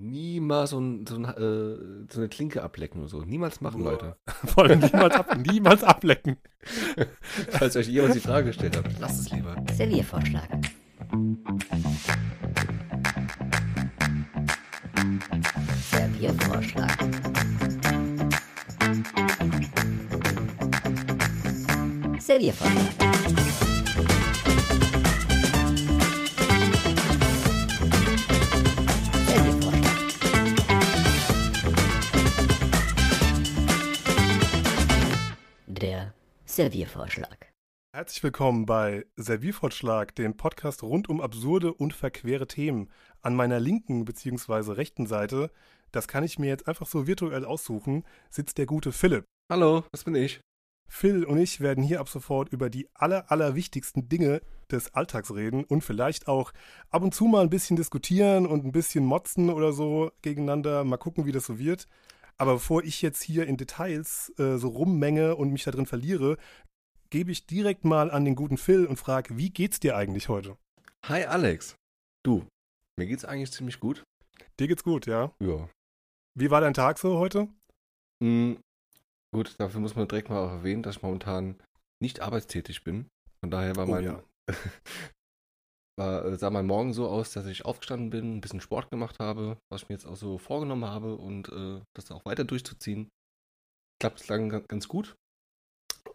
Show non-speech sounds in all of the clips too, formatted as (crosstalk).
Niemals so, ein, so, ein, äh, so eine Klinke ablecken oder so. Niemals machen, Boah. Leute. (laughs) Voll niemals, ab, niemals ablecken. (laughs) Falls euch jemand die Frage gestellt hat, lasst es lieber. Serviervorschlag. Serviervorschlag. Serviervorschlag. Serviervorschlag. Herzlich willkommen bei Serviervorschlag, dem Podcast rund um absurde und verquere Themen. An meiner linken bzw. rechten Seite, das kann ich mir jetzt einfach so virtuell aussuchen, sitzt der gute Philipp. Hallo, das bin ich. Phil und ich werden hier ab sofort über die aller, allerwichtigsten Dinge des Alltags reden und vielleicht auch ab und zu mal ein bisschen diskutieren und ein bisschen motzen oder so gegeneinander. Mal gucken, wie das so wird. Aber bevor ich jetzt hier in Details äh, so rummenge und mich da drin verliere, gebe ich direkt mal an den guten Phil und frage, wie geht's dir eigentlich heute? Hi Alex. Du, mir geht's eigentlich ziemlich gut. Dir geht's gut, ja? Ja. Wie war dein Tag so heute? Mhm. Gut, dafür muss man direkt mal auch erwähnen, dass ich momentan nicht arbeitstätig bin. Von daher war Oh mein, ja. (laughs) war, äh, sah mein Morgen so aus, dass ich aufgestanden bin, ein bisschen Sport gemacht habe, was ich mir jetzt auch so vorgenommen habe und äh, das auch weiter durchzuziehen. Klappt bislang ga- ganz gut.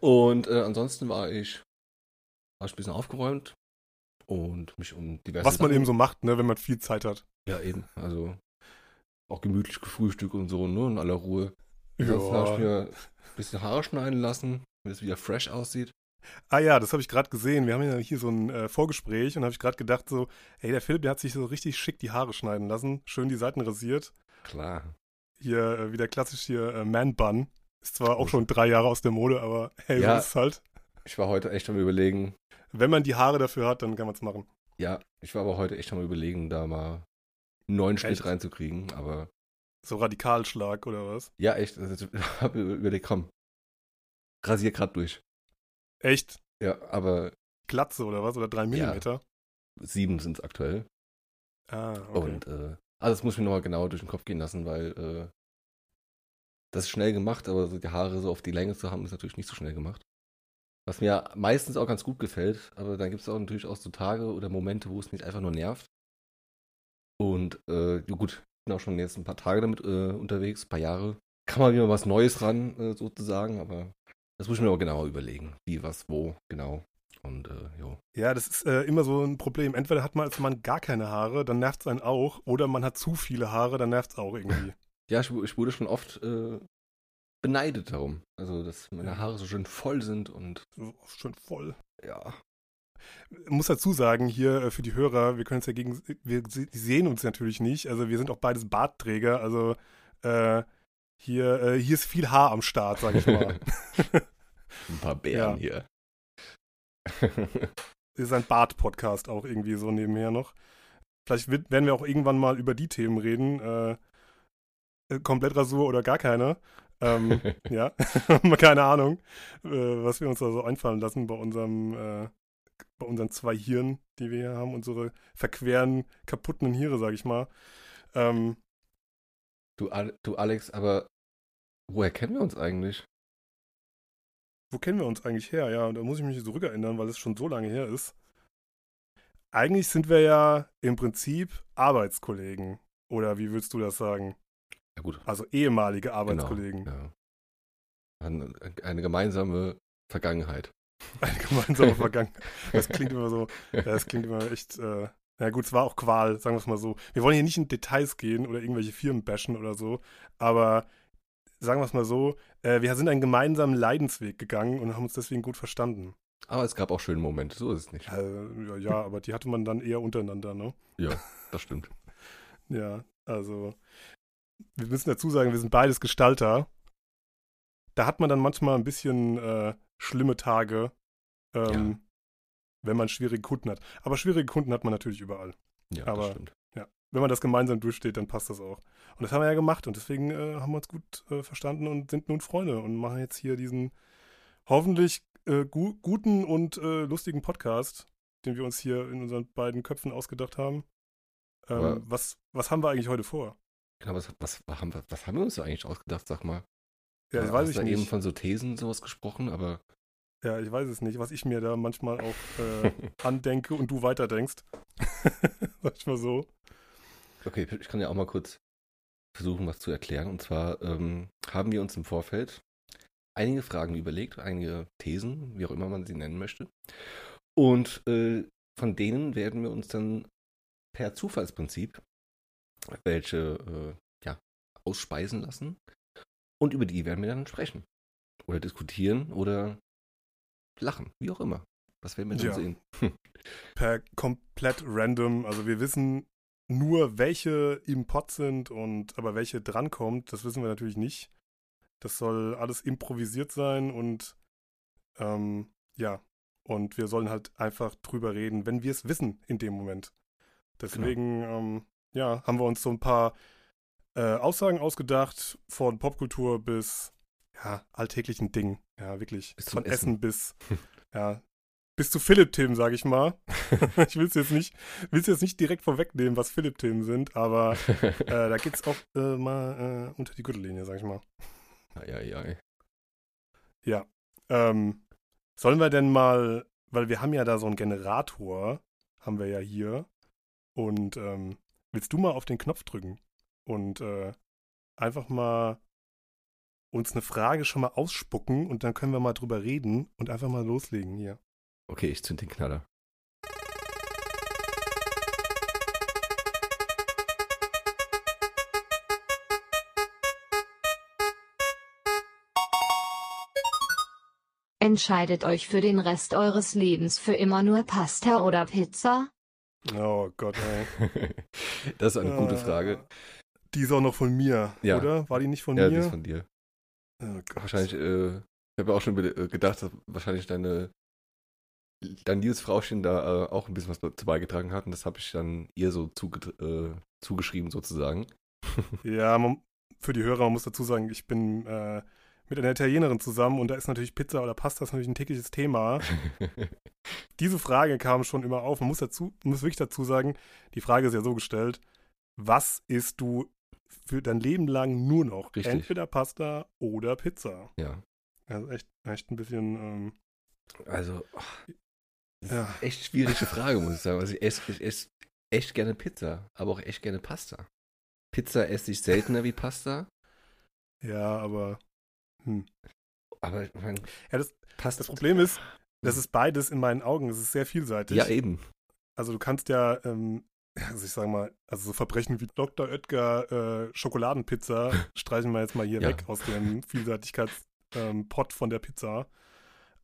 Und äh, ansonsten war ich, war ich ein bisschen aufgeräumt und mich um diverse Was man Sachen- eben so macht, ne, wenn man viel Zeit hat. Ja, eben. Also auch gemütlich gefrühstückt und so, nur in aller Ruhe. Ansonsten habe ich mir ein bisschen Haare schneiden lassen, damit es wieder fresh aussieht. Ah ja, das habe ich gerade gesehen. Wir haben ja hier so ein äh, Vorgespräch und habe ich gerade gedacht so, hey, der Philipp, der hat sich so richtig schick die Haare schneiden lassen, schön die Seiten rasiert. Klar. Hier äh, wieder klassisch hier äh, Man Bun. Ist zwar auch schon drei Jahre aus der Mode, aber hey, Ja. so ist es halt. Ich war heute echt am überlegen. Wenn man die Haare dafür hat, dann kann man es machen. Ja, ich war aber heute echt am überlegen, da mal einen neuen Schnitt Echt? reinzukriegen. Aber So Radikalschlag oder was? ja, echt. Also, (laughs) ich habe überlegt, komm, rasier grad durch. Echt? Ja, aber Glatze oder was? Oder drei Millimeter? sieben sind es aktuell. Ah, okay. Und äh, also das muss ich mir nochmal genau durch den Kopf gehen lassen, weil äh, das ist schnell gemacht, aber so die Haare so auf die Länge zu haben, ist natürlich nicht so schnell gemacht. Was mir meistens auch ganz gut gefällt, aber dann gibt es auch natürlich auch so Tage oder Momente, wo es mich einfach nur nervt. Und äh, ja gut, ich bin auch schon jetzt ein paar Tage damit äh, unterwegs, ein paar Jahre. Kann mal wieder was Neues ran, äh, sozusagen, aber das muss ich mir auch genauer überlegen. Wie, was, wo, genau. Und äh, jo. Ja, das ist äh, immer so ein Problem. Entweder hat man als Mann gar keine Haare, dann nervt es einen auch, oder man hat zu viele Haare, dann nervt es auch irgendwie. (laughs) Ja, ich, ich wurde schon oft äh, beneidet darum. Also, dass meine Haare so schön voll sind und So, Schon voll. ja. Ich muss dazu sagen, hier äh, für die Hörer, wir können es ja gegen, wir sehen uns natürlich nicht. Also wir sind auch beides Bartträger. Also äh, hier, äh, hier ist viel Haar am Start, sag ich mal. (laughs) Ein paar Bären hier. (laughs) ist ein Bart-Podcast auch irgendwie so nebenher noch. Vielleicht wird, werden wir auch irgendwann mal über die Themen reden. Äh, äh, Komplettrasur oder gar keine. Ähm, (laughs) ja, keine Ahnung, äh, was wir uns da so einfallen lassen bei unserem, äh, bei unseren zwei Hirn, die wir hier haben, unsere verqueren, kaputten Hirne, sag ich mal. Ähm, du, du, Alex, aber woher kennen wir uns eigentlich? wo kennen wir uns eigentlich her? Ja, da muss ich mich zurückerinnern, weil es schon so lange her ist. Eigentlich sind wir ja im Prinzip Arbeitskollegen. Oder wie willst du das sagen? Ja, gut. Also ehemalige Genau, Arbeitskollegen. ja. Eine, eine gemeinsame Vergangenheit. Eine gemeinsame (laughs) Vergangenheit. Das klingt immer so, das klingt immer echt, äh, na gut, es war auch Qual, sagen wir es mal so. Wir wollen hier nicht in Details gehen oder irgendwelche Firmen bashen oder so, aber sagen wir es mal so, äh, wir sind einen gemeinsamen Leidensweg gegangen und haben uns deswegen gut verstanden. Aber es gab auch schöne Momente, so ist es nicht. Also, ja, ja, aber die hatte man dann eher untereinander, ne? Ja, das stimmt. (laughs) Ja, also wir müssen dazu sagen, wir sind beides Gestalter. Da hat man dann manchmal ein bisschen äh, schlimme Tage, ähm, wenn man schwierige Kunden hat. Aber schwierige Kunden hat man natürlich überall. Ja, Aber- das stimmt. Wenn man das gemeinsam durchsteht, dann passt das auch. Und das haben wir ja gemacht und deswegen äh, haben wir uns gut äh, verstanden und sind nun Freunde und machen jetzt hier diesen hoffentlich äh, gu guten und äh, lustigen Podcast, den wir uns hier in unseren beiden Köpfen ausgedacht haben. Ähm, was, was haben wir eigentlich heute vor? Genau, was, was, haben, wir, was haben wir uns da eigentlich ausgedacht, sag mal? Ja, das weiß ich da eben nicht. von so Thesen sowas gesprochen, aber Ja, ich weiß es nicht, was ich mir da manchmal auch äh, (laughs) andenke und du weiterdenkst. (laughs) Sag ich mal so. okay, ich kann ja auch mal kurz versuchen, was zu erklären. Und zwar ähm, haben wir uns im Vorfeld einige Fragen überlegt, einige Thesen, wie auch immer man sie nennen möchte. Und äh, von denen werden wir uns dann per Zufallsprinzip welche äh, ja, ausspeisen lassen. Und über die werden wir dann sprechen. Oder diskutieren oder lachen, wie auch immer. Das werden wir dann Ja. sehen. Per komplett random. Also wir wissen nur, welche im Pod sind und aber welche drankommt, das wissen wir natürlich nicht. Das soll alles improvisiert sein und ähm, ja. Und wir sollen halt einfach drüber reden, wenn wir es wissen in dem Moment. Deswegen, ähm, ja, haben wir uns so ein paar äh, Aussagen ausgedacht, von Popkultur bis ja, alltäglichen Dingen. Ja, wirklich. Bis von Essen. Essen bis, (laughs) ja, bis zu Philipp-Themen, sage ich mal. (laughs) ich will es jetzt nicht, will's jetzt nicht direkt vorwegnehmen, was Philipp-Themen sind, aber (laughs) äh, da geht's auch äh, mal äh, unter die Gürtellinie, sag ich mal. ja, ja, ja. Ja. Ähm, sollen wir denn mal, weil wir haben ja da so einen Generator, haben wir ja hier. Und ähm, willst du mal auf den Knopf drücken und äh, einfach mal uns eine Frage schon mal ausspucken und dann können wir mal drüber reden und einfach mal loslegen hier. Okay, ich zünd den Knaller. Entscheidet euch für den Rest eures Lebens für immer nur Pasta oder Pizza? Oh Gott, ey. (laughs) das ist eine gute Äh, Frage. Die ist auch noch von mir, Ja. oder? War die nicht von Ja, mir? die ist von dir. Oh. Wahrscheinlich, äh, ich habe ja auch schon äh, gedacht, dass wahrscheinlich deine dein liebes Frauchen da äh, auch ein bisschen was dazu beigetragen hat und das habe ich dann ihr so äh, zugeschrieben sozusagen. (laughs) Ja, man, für die Hörer, man muss dazu sagen, ich bin äh, mit einer Italienerin zusammen und da ist natürlich Pizza oder Pasta ist natürlich ein tägliches Thema. (laughs) Diese Frage kam schon immer auf. Man muss dazu, muss wirklich dazu sagen, die Frage ist ja so gestellt, was isst du für dein Leben lang nur noch? Richtig. Entweder Pasta oder Pizza. ja. Also echt, echt ein bisschen, ähm, Also, oh, Ja. echt schwierige Frage, muss ich sagen. Also ich esse, ich esse echt gerne Pizza, aber auch echt gerne Pasta. Pizza esse ich seltener wie Pasta, ja, aber hm. aber ich mein, Ja, das- Pasta. das Problem ist, das ist beides in meinen Augen, es ist sehr vielseitig. Ja, eben. Also du kannst ja, ähm, also ich sag mal, also so Verbrechen wie Dr. Oetker äh, Schokoladenpizza (laughs) streichen wir jetzt mal hier Ja. weg aus dem Vielseitigkeitspot ähm, von der Pizza.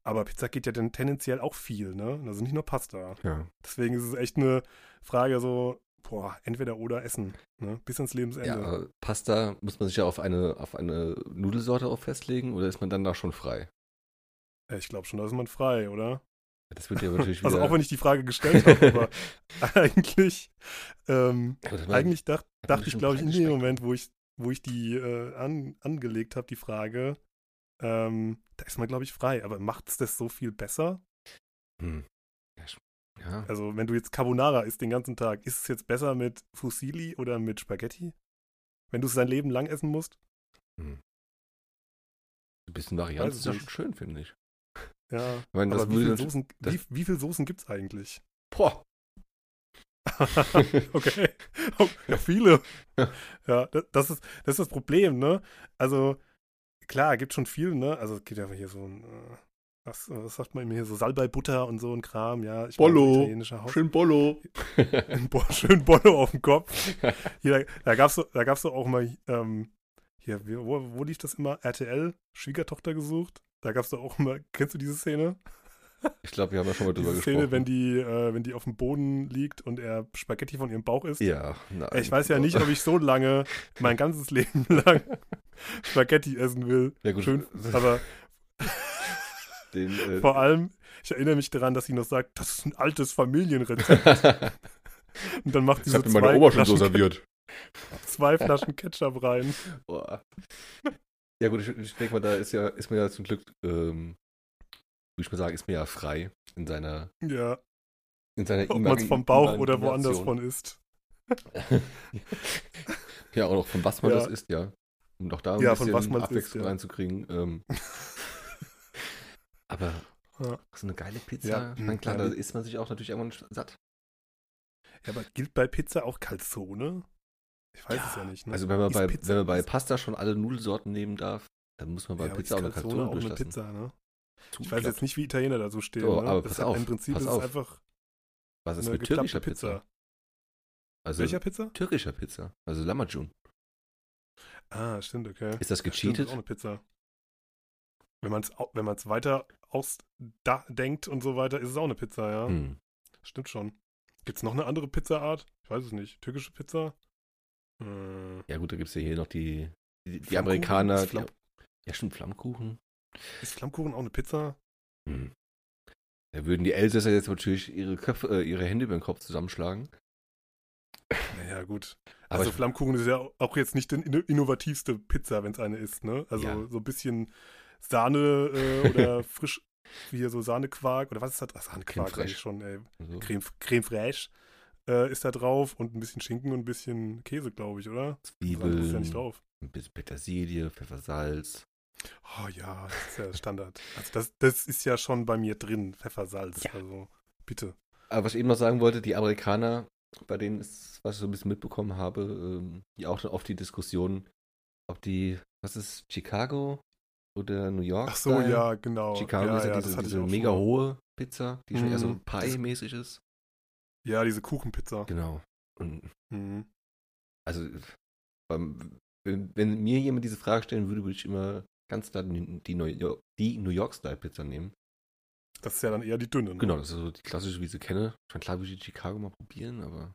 Aber Pizza geht ja dann tendenziell auch viel, ne? Also nicht nur Pasta. Ja. Deswegen ist es echt eine Frage so, boah, entweder oder essen, ne? Bis ans Ja, Lebensende. aber Pasta muss man sich ja auf eine, auf eine Nudelsorte auch festlegen oder ist man dann da schon frei? Ja, ich glaube schon, da ist man frei, oder? Das wird ja natürlich wieder. Also auch wenn ich die Frage gestellt habe, aber (laughs) eigentlich, ähm, Eigentlich dacht, dachte ich, glaube ich, in dem. Moment, wo ich, wo ich die äh, an, angelegt habe, die Frage, ähm, da ist man, glaube ich, frei. Aber macht es das so viel besser? Hm. Ja, Also, wenn du jetzt Carbonara isst den ganzen Tag, ist es jetzt besser mit Fusilli oder mit Spaghetti? Wenn du es dein Leben lang essen musst? hm. ein bisschen Varianz ist ja schon schön, finde ich. Ja. Ich meine, wie viele Soßen, das- wie, wie viel Soßen gibt es eigentlich? Boah. (laughs) (laughs) okay. Ja, viele. Ja, das, das, ist, das ist das Problem, ne? Also, klar, gibt schon viel, ne? Also, es gibt ja hier so ein, äh, was, was sagt man immer hier, so Salbei-Butter und so ein Kram, ja. Ich Bollo. Schön Bollo. (laughs) Bo schön Bollo auf dem Kopf. Hier, da gab's so, da gab's so auch mal, ähm, hier, wo, wo lief das immer? RTL, Schwiegertochter gesucht. Da gab's doch auch immer, (laughs) kennst du diese Szene? Ich glaube, wir haben ja schon mal drüber gesprochen. Szene, wenn die, äh, wenn die auf dem Boden liegt und er Spaghetti von ihrem Bauch isst. ja, nein. Ich weiß ja nicht, ob ich so lange, mein ganzes (laughs) Leben lang (laughs) Spaghetti essen will. Ja, gut. Schön, aber Den, äh, vor allem, ich erinnere mich daran, dass sie noch sagt, das ist ein altes Familienrezept. Und dann macht sie so habe meine zwei Oma schon so serviert. zwei Flaschen Ketchup rein. Boah. Ja gut, ich, ich denke mal, da ist ja, ist mir ja zum Glück, ähm, würde ich mal sagen, ist mir ja frei in seiner, Ja, in seiner ob man es vom Bauch oder woanders von isst. (laughs) Ja, auch noch von was man Ja. das isst, ja. Um auch da ein Ja, bisschen man's isst, Abwechslung ja. reinzukriegen. Ähm. (laughs) Aber Ja. so eine geile Pizza, Ja, klar, da isst man sich auch natürlich irgendwann satt. Ja, aber gilt bei Pizza auch Calzone? Ich weiß es ja nicht. Ne? Also wenn man, bei, Pizza- wenn man bei Pasta schon alle Nudelsorten nehmen darf, dann muss man bei ja, Pizza auch eine Calzone auch eine. Pizza, ne? Ich weiß glatt. jetzt nicht, wie Italiener da so stehen. Ne? aber das pass auf, Im Prinzip pass ist es einfach Was ist mit türkischer Pizza? Pizza. Also Welcher Pizza? türkischer Pizza, also Lamajun. Ah, stimmt, okay. Ist das Ja, stimmt, gecheatet? ist auch eine Pizza. Wenn man es wenn man's weiter ausdenkt und so weiter, ist es auch eine Pizza, ja. Hm. Stimmt schon. Gibt es noch eine andere Pizzaart? Ich weiß es nicht. Türkische Pizza? Äh, Ja gut, da gibt es ja hier noch die, die, die? Amerikaner. Die, ja, stimmt, Flammkuchen. ist Flammkuchen auch eine Pizza? Hm. Da würden die Elsässer jetzt natürlich ihre Köpfe, äh, ihre Hände über den Kopf zusammenschlagen. Naja, gut. Aber also Flammkuchen ist ja auch jetzt nicht die inno- innovativste Pizza, wenn es eine ist, ne? Also Ja. so ein bisschen Sahne äh, oder (laughs) frisch, wie hier so Sahnequark oder was ist das? Ach, Sahnequark Creme sag ich fraiche. schon, ey. so. Creme, Creme fraiche äh, ist da drauf und ein bisschen Schinken und ein bisschen Käse, glaube ich, oder? Das andere ist ja nicht Zwiebeln, drauf. ein bisschen Petersilie, Pfeffer, Salz. Oh ja, das ist ja Standard. Also das, das ist ja schon bei mir drin, Pfeffersalz. Ja. Also bitte. Aber was ich eben noch sagen wollte, die Amerikaner, bei denen ist, was ich so ein bisschen mitbekommen habe, ähm, die auch oft die Diskussion, ob die, was ist, Chicago oder New York? Ach so, Style? ja, genau. Chicago ja, ist ja, ja, diese, das diese mega hohe Pizza, die schon eher so Mhm. Pie-mäßig ist. Ja, diese Kuchenpizza. Genau. Und Mhm. also, wenn, wenn mir jemand diese Frage stellen würde, würde ich immer ganz klar die, New York, die New York-Style-Pizza nehmen. Das ist ja dann eher die dünne. Ne? Genau, das ist so die klassische, wie ich sie kenne. Ich meine, klar würde ich die Chicago mal probieren, aber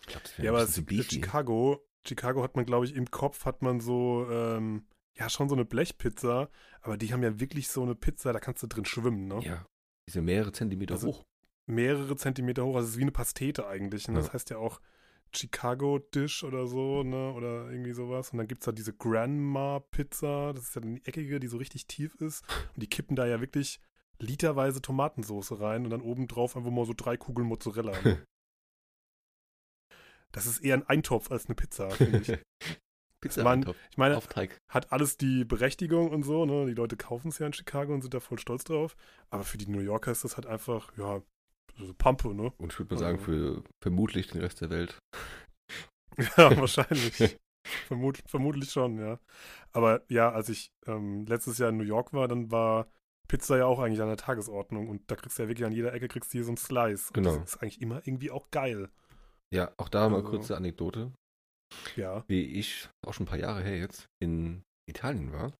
ich glaube, das wäre Ja, aber zu beefy. Chicago, Chicago hat man, glaube ich, im Kopf hat man so, ähm, ja, schon so eine Blechpizza, aber die haben ja wirklich so eine Pizza, da kannst du drin schwimmen, ne? Ja, die sind mehrere Zentimeter Also- hoch. Mehrere Zentimeter hoch, also es ist wie eine Pastete eigentlich. Ne? Ja. Das heißt ja auch Chicago Dish oder so, ne? Oder irgendwie sowas. Und dann gibt es da diese Grandma Pizza, das ist ja die eckige, die so richtig tief ist. Und die kippen da ja wirklich literweise Tomatensauce rein und dann oben drauf einfach mal so drei Kugeln Mozzarella. Ne? (laughs) Das ist eher ein Eintopf als eine Pizza, finde ich. (laughs) Pizza Man- Eintopf, Ich meine, Aufteig. hat alles die Berechtigung und so, ne? Die Leute kaufen es ja in Chicago und sind da voll stolz drauf. Aber für die New Yorker ist das halt einfach, ja, so Pampe, ne? Und ich würde mal sagen, Also- für vermutlich den Rest der Welt. (laughs) Ja, (laughs) wahrscheinlich. Vermut, vermutlich schon, ja. Aber ja, als ich ähm, letztes Jahr in New York war, dann war Pizza ja auch eigentlich an der Tagesordnung und da kriegst du ja wirklich an jeder Ecke kriegst du hier so ein Slice. Und Genau. Das ist eigentlich immer irgendwie auch geil. Ja, auch da mal Also- kurze Anekdote. Ja. Wie ich, auch schon ein paar Jahre her jetzt, in Italien war.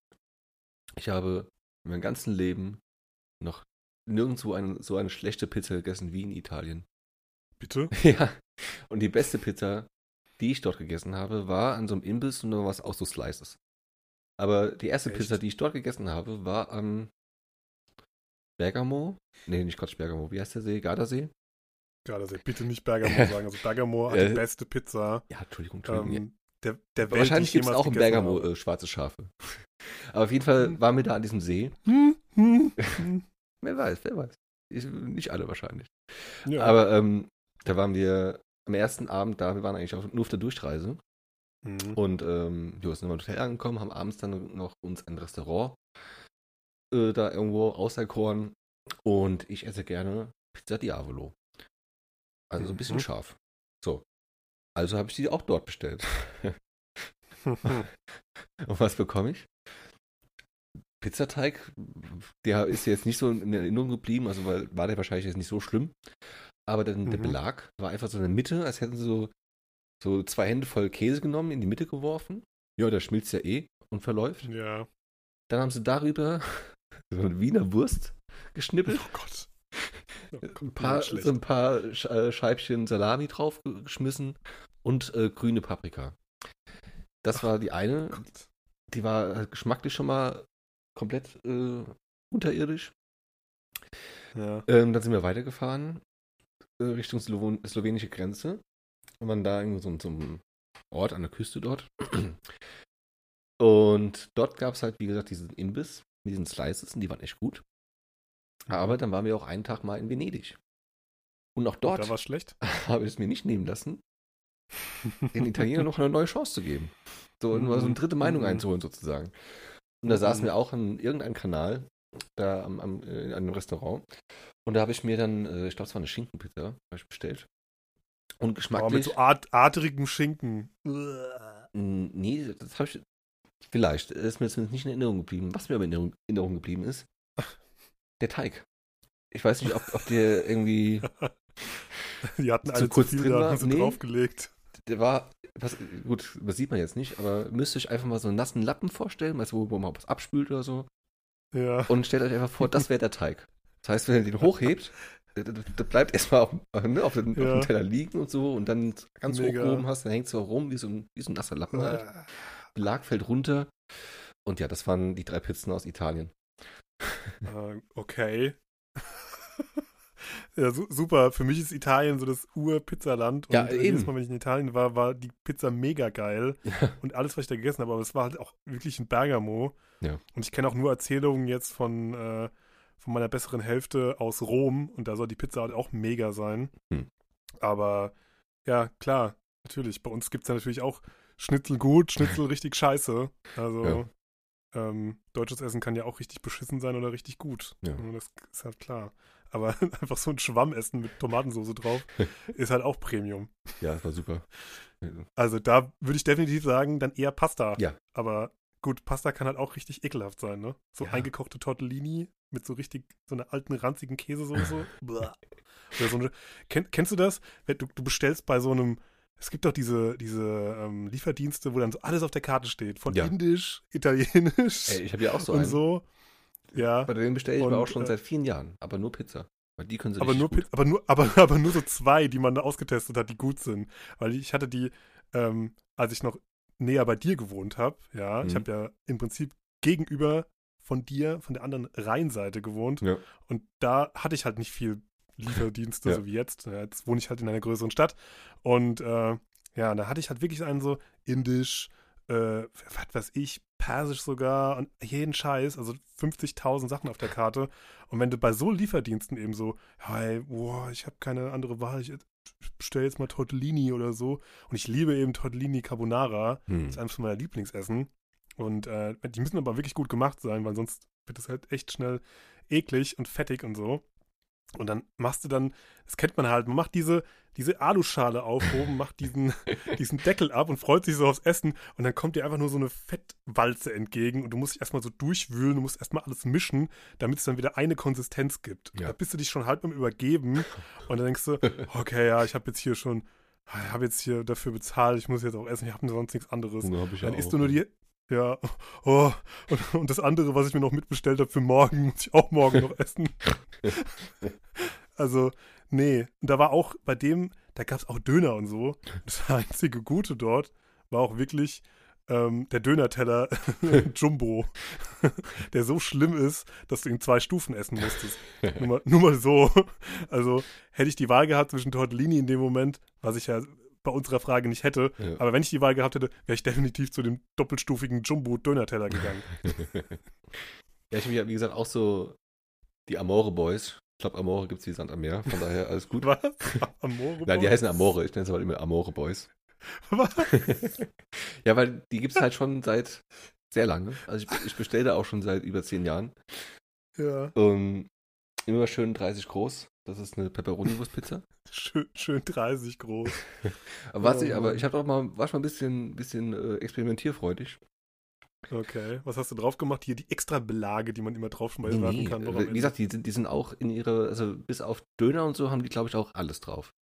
Ich habe in meinem ganzen Leben noch nirgendwo eine, so eine schlechte Pizza gegessen wie in Italien. Bitte? (laughs) Ja. Und die beste Pizza, die ich dort gegessen habe, war an so einem Imbiss und da war es auch so Slices. Aber die erste Echt? Pizza, die ich dort gegessen habe, war am Bergamo. Nee, nicht Quatsch, Bergamo. Wie heißt der See? Gardasee? Gardasee. Bitte nicht Bergamo (laughs) sagen. Also Bergamo hat die beste Pizza Ja, Entschuldigung, Entschuldigung. ähm, der, der Welt. Wahrscheinlich gibt es auch in gegessen Bergamo äh, schwarze Schafe. (laughs) Aber auf jeden Fall Hm. waren wir da an diesem See. Wer weiß, wer weiß. Ich, nicht alle wahrscheinlich. Ja. Aber ähm, da waren wir am ersten Abend da, wir waren eigentlich auch nur auf der Durchreise. Mhm. Und ähm, wir sind im Hotel angekommen, haben abends dann noch uns ein Restaurant äh, da irgendwo auserkoren. Und ich esse gerne Pizza Diavolo. Also so ein bisschen Mhm. scharf. So. Also habe ich die auch dort bestellt. (laughs) (laughs) Und was bekomme ich? Pizzateig, der ist jetzt nicht so in Erinnerung geblieben, also weil, war der wahrscheinlich jetzt nicht so schlimm. Aber dann der Mhm. Belag war einfach so in der Mitte, als hätten sie so, so zwei Hände voll Käse genommen, in die Mitte geworfen. Ja, der schmilzt ja eh und verläuft. ja. Dann haben sie darüber (laughs) so eine Wiener Wurst geschnippelt, Oh Gott. Oh Gott, ein paar, so ein paar äh, Scheibchen Salami drauf geschmissen und äh, grüne Paprika. Das war die eine. Gott. Die war halt geschmacklich schon mal komplett äh, unterirdisch. Ja. Ähm, dann sind wir weitergefahren äh, Richtung Slowen slowenische Grenze. Und waren da irgendwo so, einem Ort an der Küste dort. (clears throat) Und dort gab es halt, wie gesagt, diesen Imbiss mit diesen Slices und die waren echt gut. Aber dann waren wir auch einen Tag mal in Venedig. Und auch dort (laughs) habe ich es mir nicht nehmen lassen, den Italienern noch eine neue Chance zu geben. So, so eine dritte Meinung Mhm. einzuholen, sozusagen. Und da saßen Mhm. wir auch an irgendeinem Kanal, da am, am, äh, in einem Restaurant. Und da habe ich mir dann, äh, ich glaube, es war eine Schinkenpizza, habe ich bestellt. Und Aber mit geschmacklich. so art, adrigem Schinken. Nee, das habe ich. Vielleicht. Das ist mir jetzt nicht in Erinnerung geblieben. Was mir aber in Erinnerung- geblieben ist, (laughs) der Teig. Ich weiß nicht, ob, ob der irgendwie. (laughs) Die hatten Zu alle zu kurz viel drin war? sie Nee. draufgelegt. Der war. Was, gut, das sieht man jetzt nicht, aber müsst ihr euch einfach mal so einen nassen Lappen vorstellen, weißt wo, wo man was abspült oder so. Ja. Und stellt euch einfach vor, das wäre der Teig. Das heißt, wenn ihr den hochhebt, der bleibt erstmal auf, ne, auf, den, auf Ja. dem Teller liegen und so und dann ganz Mega. hoch oben hast, dann hängt es so rum wie so ein, wie so ein nasser Lappen halt. Belag fällt runter. Und ja, das waren die drei Pizzen aus Italien. Äh, okay. (laughs) ja, su super. Für mich ist Italien so das Ur-Pizzaland. Und Ja, äh, eben. jedes Mal, wenn ich in Italien war, war die Pizza mega geil. (laughs) Ja. Und alles, was ich da gegessen habe, aber es war halt auch wirklich ein Bergamo. Ja. Und ich kenne auch nur Erzählungen jetzt von, äh, von meiner besseren Hälfte aus Rom. Und da soll die Pizza halt auch mega sein. Hm. Aber ja, klar, natürlich. Bei uns gibt es ja natürlich auch Schnitzel gut, Schnitzel (laughs) richtig scheiße. Also Ja. Ähm, deutsches Essen kann ja auch richtig beschissen sein oder richtig gut. Ja. Das ist halt klar. Aber (laughs) einfach so ein Schwamm essen mit Tomatensauce drauf (laughs) ist halt auch Premium. Ja, das war super. Also da würde ich definitiv sagen, dann eher Pasta. Ja. Aber gut, Pasta kann halt auch richtig ekelhaft sein, ne? So Ja. eingekochte Tortellini mit so richtig, so einer alten, ranzigen Käsesoße. (laughs) Oder so eine, kenn, kennst du das? Du, du bestellst bei so einem, es gibt doch diese, diese ähm, Lieferdienste, wo dann so alles auf der Karte steht. Von Ja. Indisch, Italienisch Ey, ich habe ja auch so und einen. so. Ja. Bei denen bestelle ich Und, auch schon äh, seit vielen Jahren. Aber nur Pizza. Weil die können sie Aber nur, gut. Aber, nur, aber, (laughs) aber nur so zwei, die man da ausgetestet hat, die gut sind. Weil ich hatte die, ähm, als ich noch näher bei dir gewohnt habe, ja, ich Mhm. habe ja im Prinzip gegenüber von dir, von der anderen Rheinseite gewohnt. Ja. Und da hatte ich halt nicht viel Lieferdienste, (laughs) Ja. so wie jetzt. Jetzt wohne ich halt in einer größeren Stadt. Und äh, ja, da hatte ich halt wirklich einen so indisch, äh, was weiß ich, persisch sogar und jeden Scheiß, also 50.000 Sachen auf der Karte. Und wenn du bei so Lieferdiensten eben so, hey, boah, ich habe keine andere Wahl, ich bestelle jetzt mal Tortellini oder so. Und ich liebe eben Tortellini Carbonara. Hm. Das ist eines meiner Lieblingsessen. Und äh, die müssen aber wirklich gut gemacht sein, weil sonst wird es halt echt schnell eklig und fettig und so. Und dann machst du dann, das kennt man halt, man macht diese, diese Aluschale auf oben, macht diesen, (laughs) diesen Deckel ab und freut sich so aufs Essen und dann kommt dir einfach nur so eine Fettwalze entgegen und du musst dich erstmal so durchwühlen, du musst erstmal alles mischen, damit es dann wieder eine Konsistenz gibt. Ja. Da bist du dich schon halb beim Übergeben (laughs) und dann denkst du, okay, ja, ich habe jetzt hier schon, ich habe jetzt hier dafür bezahlt, ich muss jetzt auch essen, ich habe sonst nichts anderes. Ja Dann isst auch. du nur die. Ja, oh, und, und das andere, was ich mir noch mitbestellt habe für morgen, muss ich auch morgen noch essen. (laughs) Also, nee. Und da war auch bei dem, da gab es auch Döner und so. Das einzige Gute dort war auch wirklich ähm, der Dönerteller (laughs) Jumbo, (laughs) der so schlimm ist, dass du in zwei Stufen essen musstest. nur, mal, nur mal so. Also, hätte ich die Wahl gehabt zwischen Tortellini in dem Moment, was ich ja bei unserer Frage nicht hätte, Ja. aber wenn ich die Wahl gehabt hätte, wäre ich definitiv zu dem doppelstufigen Jumbo-Döner-Teller gegangen. (laughs) ja, ich habe ja, wie gesagt, auch so die Amore Boys. Ich glaube, Amore gibt es wie Sand am Meer. Von daher alles gut. Was? (laughs) Amore? Nein, die heißen Amore. Ich nenne sie halt immer Amore Boys. Was? (laughs) ja, weil die gibt es halt schon seit sehr lange. Also ich, ich bestelle da auch schon seit über zehn Jahren. Ja, Und immer schön 30 groß. Das ist eine Pepperoni-Wurst-Pizza. (laughs) schön, schön 30 groß. (laughs) Aber, was Oh ich, aber ich habe doch mal, war schon ein bisschen, bisschen äh, experimentierfreudig. Okay, was hast du drauf gemacht? Hier die extra Belage, die man immer drauf schmeißen Nee, nee. kann. Wie gesagt, die sind, die sind auch in ihre, also bis auf Döner und so haben die, glaube ich, auch alles drauf.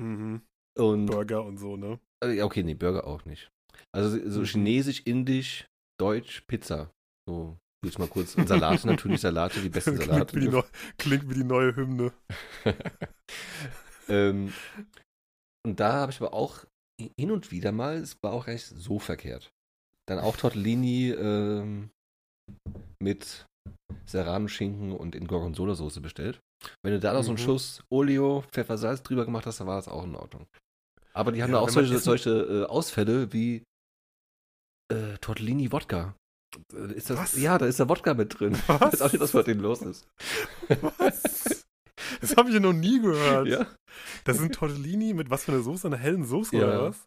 Mhm. Und Burger und so, ne? äh, ja, okay, nee, Burger auch nicht. Also so Mhm. Chinesisch, Indisch, Deutsch, Pizza. So, jetzt mal kurz. Und Salate natürlich, Salate, die besten (laughs) klingt, Salate. wie die neu, klingt wie die neue Hymne. (laughs) ähm, und da habe ich aber auch hin und wieder mal, es war auch gar nicht so verkehrt. Dann auch Tortellini ähm, mit Serrano-Schinken und in Gorgonzola-Soße bestellt. Wenn du da noch so einen Mhm. Schuss Oleo, Pfeffer, Salz drüber gemacht hast, dann war das auch in Ordnung. Aber die haben Ja, da auch solche, solche äh, Ausfälle wie äh, Tortellini-Wodka. Äh, Ist das, Was? Ja, da ist der Wodka mit drin. Ich weiß auch nicht, was mit denen los ist. Was? Das habe ich ja noch nie gehört. Ja. Das sind Tortellini mit was für einer Soße? Einer hellen Soße Ja. oder was?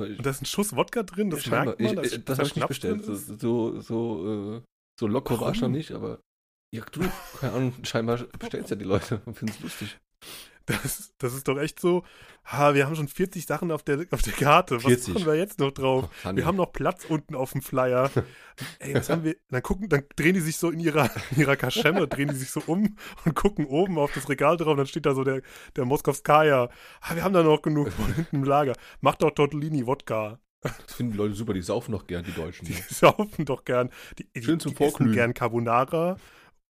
Und da ist ein Schuss Wodka drin, das Scheinbar. merkt man. dass- ich, das da habe ich nicht bestellt. So, so, so, äh, so locker war ich noch Warum? nicht, aber ja, du, keine Ahnung, scheinbar bestellen es ja die Leute und finden es lustig. Das, das ist doch echt so, ha, wir haben schon 40 Sachen auf der, auf der Karte. Was 40. machen wir jetzt noch drauf? Hanni. Wir haben noch Platz unten auf dem Flyer. (laughs) Ey, was haben wir? Dann gucken, dann drehen die sich so in ihrer, in ihrer Kaschemme, drehen die sich so um und gucken oben auf das Regal drauf. Und dann steht da so der, der Moskowskaja. Ah, wir haben da noch genug von hinten im Lager. Mach doch Tortellini Wodka. Das finden die Leute super, die saufen noch gern, die Deutschen. Die ne? (laughs) saufen doch gern. Die, die, Schön zum die essen gern Carbonara.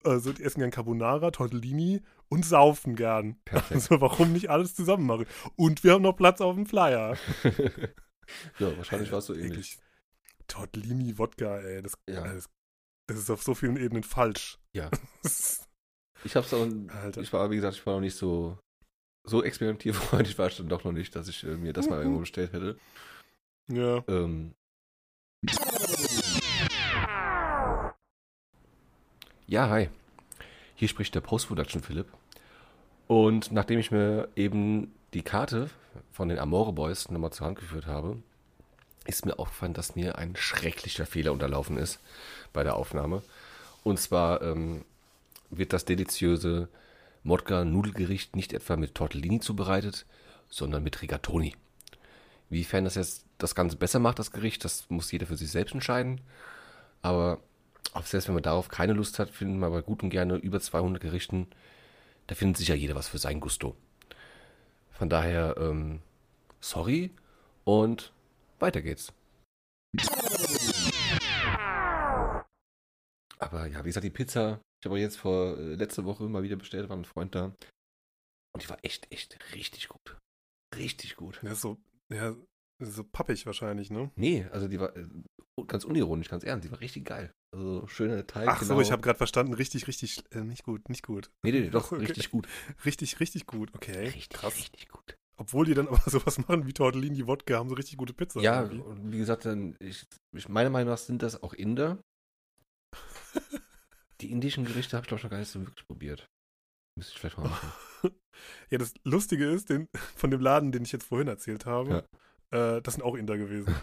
Also die essen gern Carbonara, Tortellini und saufen gern. Perfekt. Also warum nicht alles zusammen machen? Und wir haben noch Platz auf dem Flyer. (laughs) ja, wahrscheinlich war es so ähnlich. Wirklich. Tortellini Wodka, ey. Das, Ja. das, das ist auf so vielen Ebenen falsch. Ja. (laughs) Ich hab's aber, Alter. ich war, wie gesagt, ich war noch nicht so, so experimentierfreudig (laughs) war ich dann doch noch nicht, dass ich äh, mir das mal irgendwo bestellt hätte. ja. Ähm. Ja, hi. Hier spricht der Post-Production Philipp. Und nachdem ich mir eben die Karte von den Amore Boys nochmal zur Hand geführt habe, ist mir aufgefallen, dass mir ein schrecklicher Fehler unterlaufen ist bei der Aufnahme. Und zwar ähm, wird das deliziöse Modka-Nudelgericht nicht etwa mit Tortellini zubereitet, sondern mit Rigatoni. Wiefern das jetzt das Ganze besser macht, das Gericht, das muss jeder für sich selbst entscheiden. Aber auch selbst wenn man darauf keine Lust hat, finden wir aber gut und gerne über 200 Gerichten, da findet sicher jeder was für sein Gusto. Von daher, ähm, sorry und weiter geht's. Aber ja, wie gesagt, die Pizza, ich habe jetzt vor äh, letzte Woche mal wieder bestellt, war ein Freund da. Und die war echt, echt richtig gut. Richtig gut. Ist so, ja, so pappig wahrscheinlich, ne? Nee, also die war äh, ganz unironisch, ganz ernst, die war richtig geil. Also schöner Teig. Ach so, ich habe gerade verstanden, richtig, richtig, äh, nicht gut, nicht gut. Nee, nee, nee, doch, Okay. richtig gut. Richtig, richtig gut, okay. Richtig, krass. richtig gut. Obwohl die dann (laughs) aber sowas machen wie Tortellini Wodka, haben so richtig gute Pizza. Ja, irgendwie. und wie gesagt, dann, ich, ich, meiner Meinung nach sind das auch Inder. (laughs) Die indischen Gerichte habe ich glaube ich noch gar nicht so wirklich probiert. Müsste ich vielleicht mal machen. (laughs) Ja, das Lustige ist, den, von dem Laden, den ich jetzt vorhin erzählt habe, äh, das sind auch Inder gewesen.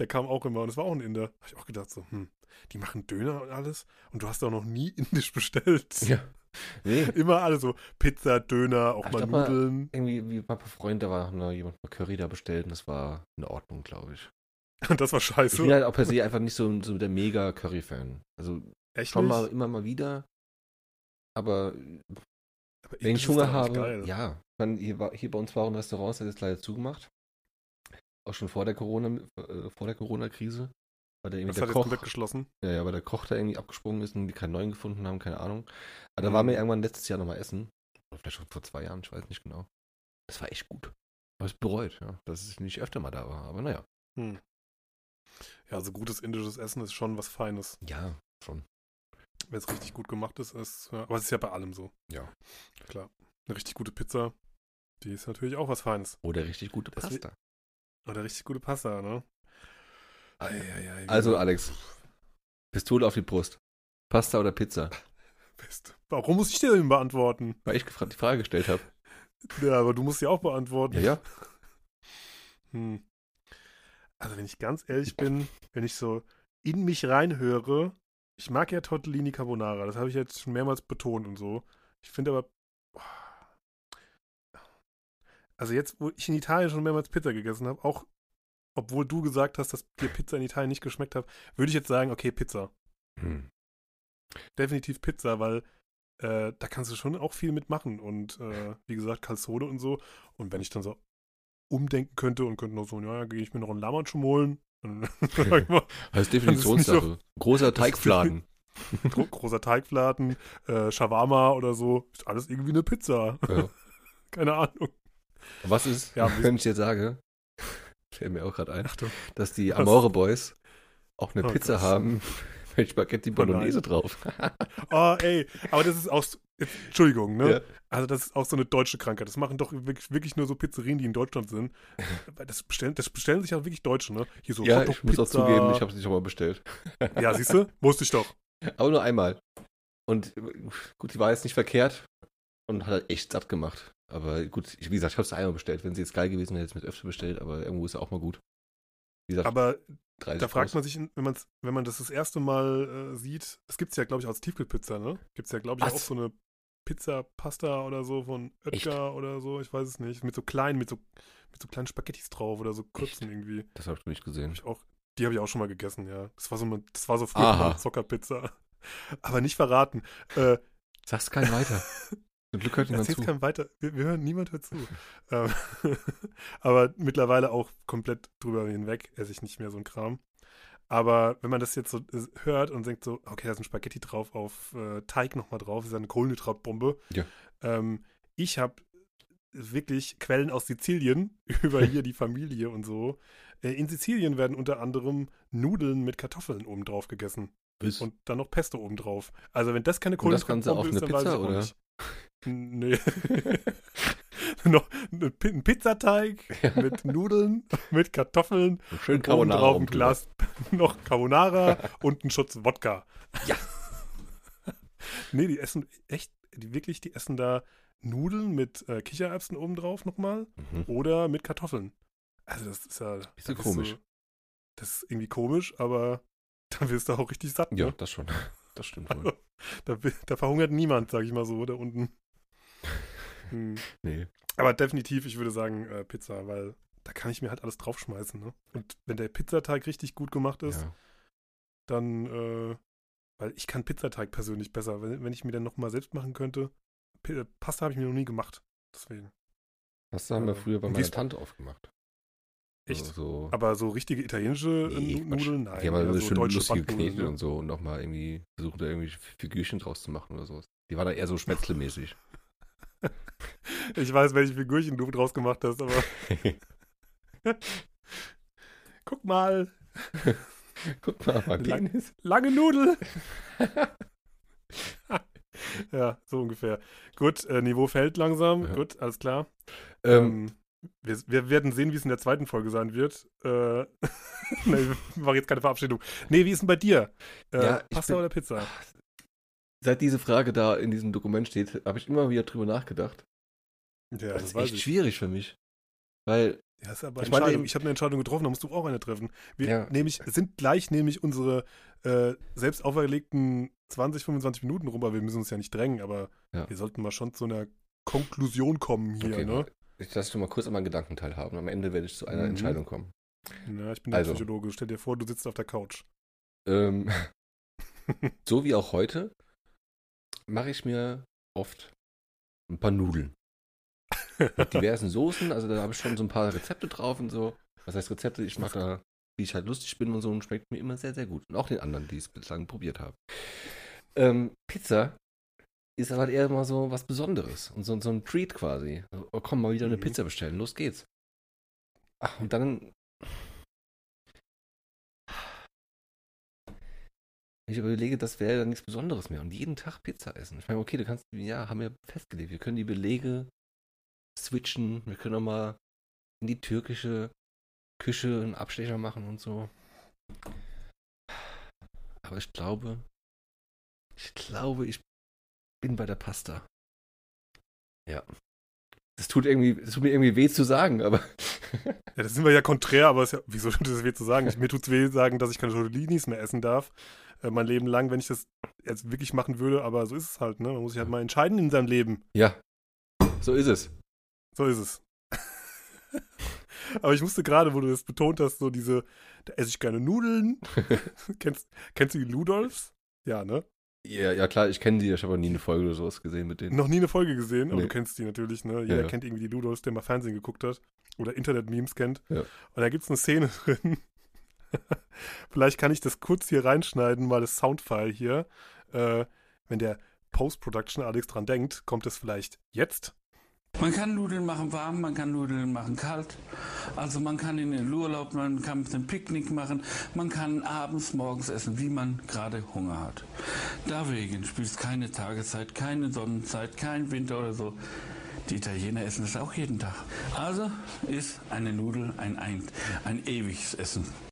Der kam auch immer und es war auch ein Inder. Habe ich auch gedacht so, hm, die machen Döner und alles und du hast auch noch nie (laughs) indisch bestellt. ja. Nee, (laughs) Immer alle so Pizza, Döner, auch mal ich mal- Nudeln. irgendwie wie bei ein paar Freunden, da war noch jemand mal Curry da bestellt und das war in Ordnung, glaube ich. Und (laughs) das war Ich scheiße. bin halt auch per se einfach nicht so, so der mega Curry-Fan. Also Echt schon nicht? mal immer mal wieder. Aber Aber wenn ich Hunger habe, geil. ja. Ich hier, war, hier bei uns war auch ein Restaurant, das hat jetzt leider zugemacht. Auch schon vor der Corona, äh, vor der Corona-Krise. Weil der irgendwie Das der hat jetzt Koch, komplett geschlossen. ja, ja, weil der Koch da irgendwie abgesprungen ist und die keinen neuen gefunden haben, keine Ahnung. Aber da waren wir Mhm. irgendwann letztes Jahr nochmal essen. Oder vielleicht schon vor zwei Jahren, ich weiß nicht genau. Das war echt gut. Aber es bereut, ja, dass ich nicht öfter mal da war. Aber naja. Hm. Ja, also gutes indisches Essen ist schon was Feines. Ja, schon. Wenn es richtig gut gemacht ist, ist ja, aber es ist ja bei allem so. Ja. Klar. Eine richtig gute Pizza, die ist natürlich auch was Feines. Oder richtig gute Pasta. Oder richtig gute Pasta, ne? Ei, ei, ei, Also, Alex, Pistole auf die Brust. Pasta oder Pizza? (laughs) Warum muss ich dir denn beantworten? Weil ich gefragt, die Frage gestellt habe. (laughs) Ja, aber du musst sie auch beantworten. Ja, ja. (laughs) Hm. Also, wenn ich ganz ehrlich bin, wenn ich so in mich reinhöre, ich mag ja Tortellini Carbonara, das habe ich jetzt schon mehrmals betont und so. Ich finde aber. Also, jetzt, wo ich in Italien schon mehrmals Pizza gegessen habe, auch obwohl du gesagt hast, dass dir Pizza in Italien nicht geschmeckt hat, würde ich jetzt sagen, okay, Pizza. Hm. Definitiv Pizza, weil äh, da kannst du schon auch viel mitmachen. Und äh, wie gesagt, Calzone und so. Und wenn ich dann so umdenken könnte und könnte noch so, ja, gehe ich mir noch einen Lammatschum holen. Dann (laughs) sag ich mal, (laughs) Das ist nicht Definitionssache. Großer (laughs) Teigfladen. gro großer Teigfladen, äh, Shawarma oder so, ist alles irgendwie eine Pizza. Ja. Keine Ahnung. Was ist, Ja, (laughs) wenn ich jetzt sage, fällt mir auch gerade ein, Achtung. dass die? Amore Boys auch eine Oh Pizza Gott. haben (laughs) mit Spaghetti Bolognese nein. drauf. (laughs) Oh, ey, aber das ist auch, jetzt, Entschuldigung, ne? Ja. Also das ist auch so eine deutsche Krankheit. Das machen doch wirklich, wirklich nur so Pizzerien, die in Deutschland sind. Das bestellen, das bestellen sich auch wirklich Deutsche, ne? Hier so Ja, ich muss auch zugeben, ich habe es nicht mal bestellt. Ja, siehst du? Wusste ich doch. Aber nur einmal. Und gut, die war jetzt nicht verkehrt und hat halt echt satt gemacht. Aber gut, ich, wie gesagt, ich habe es einmal bestellt. Wenn sie jetzt geil gewesen wäre, hätte ich es mit öfter bestellt, aber irgendwo ist ja auch mal gut. Wie gesagt, Aber 30 da fragt man sich, wenn, man's, wenn man das das erste Mal äh, sieht, es gibt es ja, glaube ich, als Tiefkühlpizza, ne? Gibt es ja, glaube ich, Was? auch so eine Pizza-Pasta oder so von Echt? Oetker oder so, ich weiß es nicht. Mit so kleinen, mit so, mit so kleinen Spaghettis drauf oder so kurzen irgendwie. Das habe ich nicht gesehen. Hab ich auch, die habe ich auch schon mal gegessen, ja. Das war so, eine- das war so früher eine Zuckerpizza. (laughs) Aber nicht verraten. Äh, Sag's keinen weiter. (laughs) Zum Glück hört niemand Erzähl's zu. keinem weiter. Wir, wir hören, niemand hört zu. (laughs) ähm, (laughs) aber mittlerweile auch komplett drüber hinweg esse ich nicht mehr so ein Kram. Aber wenn man das jetzt so äh, hört und denkt so, okay, da ist ein Spaghetti drauf, auf äh, Teig nochmal drauf, ist ja eine Kohlenhydratbombe. Ja. Ähm, ich habe wirklich Quellen aus Sizilien (laughs) über hier die Familie und so. Äh, in Sizilien werden unter anderem Nudeln mit Kartoffeln oben drauf gegessen Bis- und dann noch Pesto oben drauf. Also wenn das keine Kohlenhydratbombe ist, dann Pizza, weiß ich auch oder? nicht. Nee. (laughs) noch ein Pi- ein Pizzateig Ja. mit Nudeln, mit Kartoffeln, Schön Carbonara drauf ein. Glas (laughs) noch Carbonara und ein Schutz Wodka. Ja. (laughs) nee, die essen echt, die wirklich, die essen da Nudeln mit äh, Kichererbsen oben drauf nochmal Mhm. oder mit Kartoffeln. Also das ist ja Bisschen da komisch. Du, das ist irgendwie komisch, aber dann wirst du auch richtig satt. Ja, Ne? das schon. Das stimmt wohl. Also, da, da verhungert niemand, sag ich mal so, da unten. Hm. Nee. Aber definitiv, ich würde sagen äh, Pizza, weil da kann ich mir halt alles draufschmeißen. Ne? Und wenn der Pizzateig richtig gut gemacht ist, Ja. dann, äh, weil ich kann Pizzateig persönlich besser. Wenn, wenn ich mir den nochmal selbst machen könnte, P äh, Pasta habe ich mir noch nie gemacht. Deswegen. Das haben wir Äh, früher bei meiner Tante aufgemacht. Echt? So, so Aber so richtige italienische äh, Nee. Nudeln, nein. Die haben halt eher so so schön deutsche lustige geknetet ne? und so und nochmal irgendwie versucht da irgendwie Figürchen draus zu machen oder sowas. Die war da eher so spätzlemäßig. (laughs) Ich weiß, welche Figürchen du draus gemacht hast, aber (laughs) guck mal, (laughs) Guck mal, mein Lang- lange Nudel. (laughs) ja, so ungefähr. Gut, äh, Niveau fällt langsam. Ja. Gut, alles klar. Ähm, Ähm, wir, wir werden sehen, wie es in der zweiten Folge sein wird. Äh, nee, wir machen jetzt keine Verabschiedung. Nee, wie ist denn bei dir? Äh, Ja, Pasta bin- oder Pizza? Seit diese Frage da in diesem Dokument steht, habe ich immer wieder drüber nachgedacht. Ja, das ist echt schwierig für mich. Weil, Ja, ist aber Ich meine, ich habe eine Entscheidung getroffen, da musst du auch eine treffen. Wir Ja. nämlich, sind gleich nämlich unsere äh, selbst auferlegten 20, 25 Minuten rum, aber wir müssen uns ja nicht drängen, aber Ja. wir sollten mal schon zu einer Konklusion kommen hier, okay, ne? ich lasse mal kurz an meinen Gedanken teilhaben. Am Ende werde ich zu einer Mhm. Entscheidung kommen. Ja, ich bin der Also. Psychologe. Stell dir vor, du sitzt auf der Couch. Ähm, (laughs) so wie auch heute mache ich mir oft ein paar Nudeln. Mit (laughs) diversen Soßen, also da habe ich schon so ein paar Rezepte drauf und so. Was heißt Rezepte? Ich mache da, wie ich halt lustig bin und so und schmeckt mir immer sehr, sehr gut. Und auch den anderen, die es bislang probiert haben. Ähm, Pizza ist aber eher mal so was Besonderes und so, so ein Treat quasi. Oh, komm, mal wieder eine Mhm. Pizza bestellen, los geht's. Ach, und dann. Ich überlege, das wäre dann nichts Besonderes mehr. Und jeden Tag Pizza essen. Ich meine, okay, du kannst, ja, haben wir festgelegt. Wir können die Belege switchen. Wir können auch mal in die türkische Küche einen Abstecher machen und so. Aber ich glaube, ich glaube, ich bin bei der Pasta. Ja. Das tut irgendwie, das tut mir irgendwie weh zu sagen, aber (laughs) Ja, das sind wir ja konträr, aber es ja, wieso tut es weh zu sagen? Ich, mir tut es weh sagen, dass ich keine Tortellinis mehr essen darf. Äh, mein Leben lang, wenn ich das jetzt wirklich machen würde, aber so ist es halt, ne? Man muss sich halt mal entscheiden in seinem Leben. ja, so ist es. So ist es. (laughs) aber ich musste gerade, wo du das betont hast, so diese, da esse ich gerne Nudeln. (laughs) kennst, kennst du die Ludolfs? Ja, ne? Ja, ja klar, ich kenne die, ich habe aber nie eine Folge oder sowas gesehen mit denen. Noch nie eine Folge gesehen, aber Nee. du kennst die natürlich, ne? Jeder Ja. kennt irgendwie die Ludolfs, der mal Fernsehen geguckt hat oder Internet-Memes kennt. Ja. Und da gibt es eine Szene (laughs) drin. (laughs) Vielleicht kann ich das kurz hier reinschneiden, mal das Soundfile hier. Äh, wenn der Post-Production Alex dran denkt, kommt es vielleicht jetzt. Man kann Nudeln machen warm, man kann Nudeln machen kalt. Also man kann in den Urlaub, man kann ein Picknick machen, man kann abends, morgens essen, wie man gerade Hunger hat. Deswegen spielt es keine Tageszeit, keine Sonnenzeit, kein Winter oder so. Die Italiener essen es auch jeden Tag. Also ist eine Nudel ein, ein, ein ewiges Essen.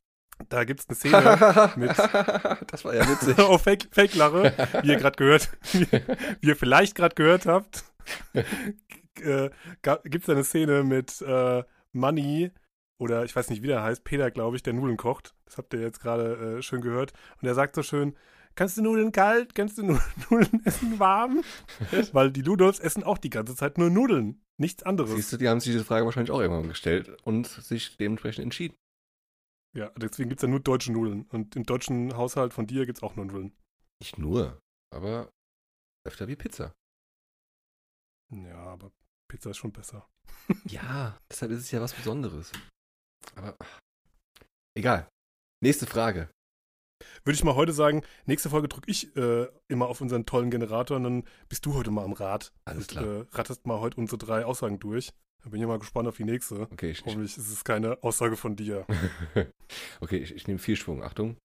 Da gibt's eine Szene mit (laughs) das war ja witzig. (laughs) oh, Fake, Fake wie ihr gerade gehört, (laughs) wie, wie ihr vielleicht gerade gehört habt, äh, gibt es eine Szene mit äh, Money oder ich weiß nicht, wie der heißt, Peter, glaube ich, der Nudeln kocht. Das habt ihr jetzt gerade äh, schön gehört. Und er sagt so schön, kannst du Nudeln kalt, kannst du Nudeln essen warm? Weil die Ludolfs essen auch die ganze Zeit nur Nudeln, nichts anderes. Siehst du, die haben sich diese Frage wahrscheinlich auch irgendwann gestellt und sich dementsprechend entschieden. Ja, deswegen gibt es ja nur deutsche Nudeln. Und im deutschen Haushalt von dir gibt es auch nur Nudeln. Nicht nur, aber öfter wie Pizza. Ja, aber Pizza ist schon besser. (laughs) ja, deshalb ist es ja was Besonderes. Aber egal. Nächste Frage. Würde ich mal heute sagen, nächste Folge drücke ich äh, immer auf unseren tollen Generator und dann bist du heute mal am Rad. Alles und, klar. Äh, rattest mal heute unsere drei Aussagen durch. Da bin ich mal gespannt auf die nächste. Okay, ich, Hoffentlich ist es keine Aussage von dir. (laughs) okay, ich, ich nehme viel Schwung. Achtung.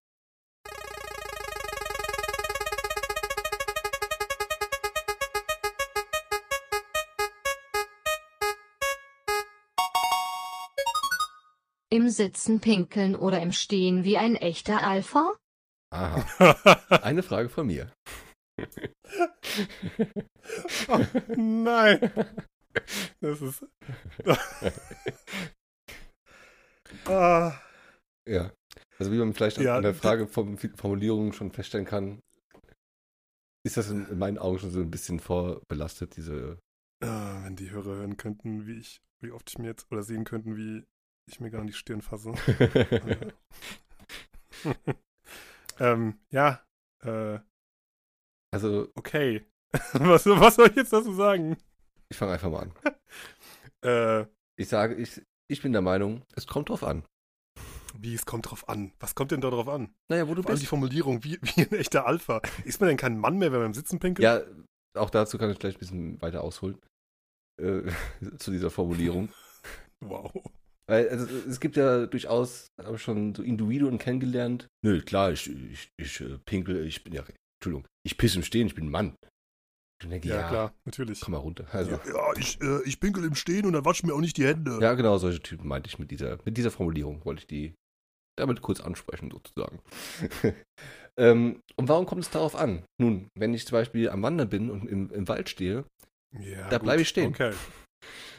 Im Sitzen pinkeln oder im Stehen wie ein echter Alpha? Aha. (laughs) Eine Frage von mir. oh, nein. (laughs) Das ist. (laughs) ah. Ja. Also wie man vielleicht Ja, an der Frage von Formulierung schon feststellen kann, ist das in, in meinen Augen schon so ein bisschen vorbelastet, diese. Ah, wenn die Hörer hören könnten, wie ich, wie oft ich mir jetzt, oder sehen könnten, wie ich mir gar an die Stirn fasse. (laughs) ähm, ja, äh, also, okay. (laughs) was, was soll ich jetzt dazu sagen? Ich fange einfach mal an. (laughs) Äh, Ich sage, ich, ich bin der Meinung, es kommt drauf an. wie, es kommt drauf an. Was kommt denn da drauf an? Naja, wo du Vor allem die bist. Formulierung, wie, wie ein echter Alpha. Ist man denn kein Mann mehr, wenn man im Sitzen pinkelt? Ja, auch dazu kann ich vielleicht ein bisschen weiter ausholen. Äh, (laughs) zu dieser Formulierung. (laughs) Wow. Weil also, es gibt ja durchaus, habe ich schon so Individuen kennengelernt. Nö, klar, ich, ich, ich äh, pinkel, ich bin ja, Entschuldigung, ich pisse im Stehen, ich bin ein Mann. Denke, Ja, ja, klar, natürlich. komm mal runter. Also, Ja, ja ich, äh, ich pinkel im Stehen und dann wasche mir auch nicht die Hände. ja, genau, solche Typen meinte ich mit dieser, mit dieser Formulierung, wollte ich die damit kurz ansprechen, sozusagen. (laughs) ähm, und warum kommt es darauf an? Nun, wenn ich zum Beispiel am Wandern bin und im, im Wald stehe, Ja, Da gut, bleib ich stehen. Okay.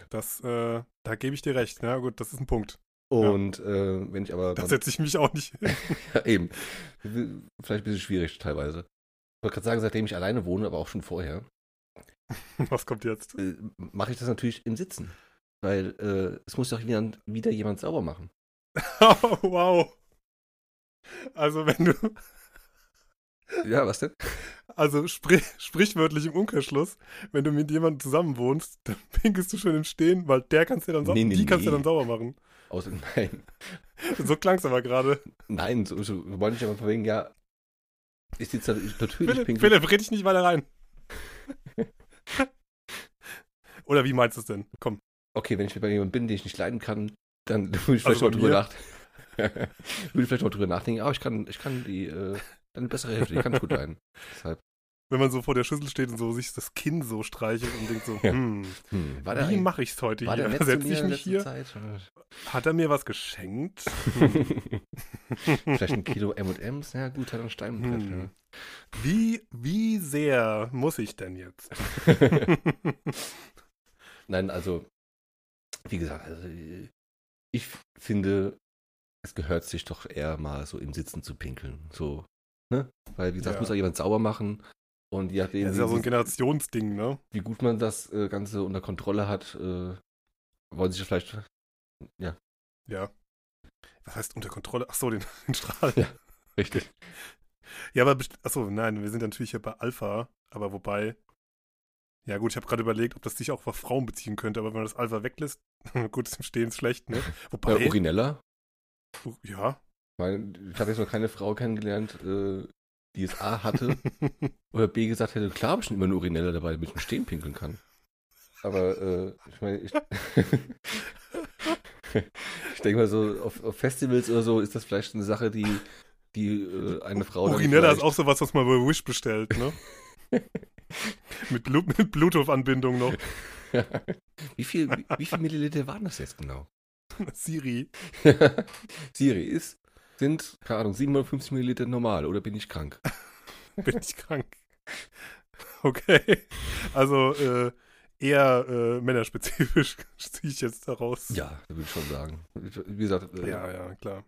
Das, äh, da gebe ich dir recht. Na gut, das ist ein Punkt. und äh, wenn ich aber Da setze ich mich auch nicht (laughs) hin. Ja, eben. Vielleicht ein bisschen schwierig teilweise. Ich wollte gerade sagen, seitdem ich alleine wohne, aber auch schon vorher, (laughs) Was kommt jetzt? äh, mache ich das natürlich im Sitzen. Weil äh, es muss doch wieder, wieder jemand sauber machen. Oh, (laughs) wow. Also wenn du, (laughs) Ja, was denn? also sprich, sprichwörtlich im Umkehrschluss, wenn du mit jemandem zusammen wohnst, dann pinkelst du schon im Stehen, weil der kannst dir dann, sau- Nee, nee, die kannst du nee. dann sauber machen. Außer, nein. So klang's aber gerade. Nein, so, so wollte ich aber von wegen, ja, ich sitze ich, natürlich Philipp, pinkel. Philipp, red dich nicht weiter rein. (laughs) Oder wie meinst du es denn? Komm. Okay, wenn ich bei jemandem bin, den ich nicht leiden kann, dann (laughs) würde ich vielleicht Also mal drüber mir? nach (laughs) würde ich vielleicht mal drüber nachdenken, aber ich kann, ich kann die, äh, eine bessere Hälfte, die kann ich gut leiden. Deshalb, Wenn man so vor der Schüssel steht und so sich das Kinn so streichelt und denkt so, hm, hm, war der, wie mache ich's heute war der hier? Setze ich mich hier? Zeit? Hat er mir was geschenkt? Hm. (laughs) Vielleicht ein Kilo M&M's? Ja gut, hat einen Stein im Hm. Brett, Wie, wie sehr muss ich denn jetzt? ja. (laughs) Nein, also, wie gesagt, also, ich finde, es gehört sich doch eher mal so im Sitzen zu pinkeln. So, ne? Weil, wie gesagt, Ja. muss auch jemand sauber machen. Und nachdem, Das ist ja so ein Generationsding, ne? wie gut man das äh, Ganze unter Kontrolle hat, äh, wollen sich vielleicht, ja, Ja. Was heißt unter Kontrolle? Ach so, den, (laughs) den Strahl. Ja. richtig. Ja, aber, best- ach so, nein, wir sind ja natürlich hier bei Alpha, aber wobei, ja gut, ich habe gerade überlegt, ob das sich auch auf Frauen beziehen könnte, aber wenn man das Alpha weglässt, (laughs) gut, ist im Stehen schlecht, ne? Wobei, Äh, Urinella. ja. Ich habe jetzt noch keine Frau kennengelernt, äh, die es A hatte (laughs) oder B gesagt hätte, klar habe ich schon immer eine Urinella dabei, damit ich im Stehen pinkeln kann. Aber äh, ich meine, ich, (laughs) ich denke mal so, auf, auf Festivals oder so ist das vielleicht eine Sache, die, die äh, eine Frau Urinella ist auch sowas, was man bei Wish bestellt, ne? (laughs) mit, Blu mit Bluetooth-Anbindung noch. (laughs) wie, viel, wie, wie viel Milliliter waren das jetzt genau? Siri. Siri ist sind, keine Ahnung, 750 Milliliter normal oder bin ich krank? Bin ich krank? Okay. Also äh, eher äh, männerspezifisch (laughs) ziehe ich jetzt daraus. Ja, würde ich schon sagen. Wie gesagt, äh, Ja, ja, klar.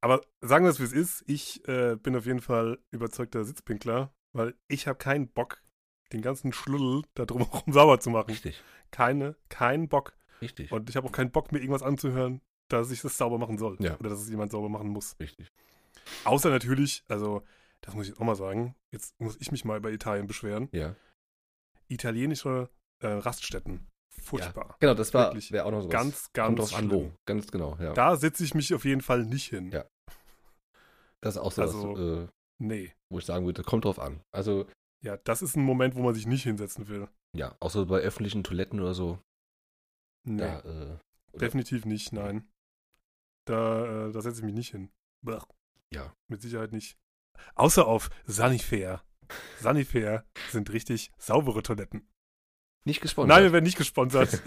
Aber sagen wir es, wie es ist. Ich äh, bin auf jeden Fall überzeugter Sitzpinkler, weil ich habe keinen Bock, den ganzen Schluddel da drumherum (laughs) sauber zu machen. richtig, Keine, keinen Bock. richtig, Und ich habe auch keinen Bock, mir irgendwas anzuhören, dass ich das sauber machen soll. Ja. Oder dass es jemand sauber machen muss. richtig. Außer natürlich, also, das muss ich jetzt auch mal sagen, jetzt muss ich mich mal über Italien beschweren. Ja. Italienische äh, Raststätten. Furchtbar. Genau, das war, Wirklich. auch noch so Ganz, ganz Kommt drauf an, schlimm. wo. Ganz genau, ja. Da setze ich mich auf jeden Fall nicht hin. Ja. Das ist auch so, Also- was, äh, Nee. wo ich sagen würde, kommt drauf an. Also, Ja, das ist ein Moment, wo man sich nicht hinsetzen will. ja, außer bei öffentlichen Toiletten oder so. Nee, Da, äh, oder- definitiv nicht, nein. Da, äh, da setze ich mich nicht hin. Blech. Ja. Mit Sicherheit nicht. Außer auf Sanifair. (laughs) Sanifair sind richtig saubere Toiletten. Nicht gesponsert. Nein, wir werden nicht gesponsert.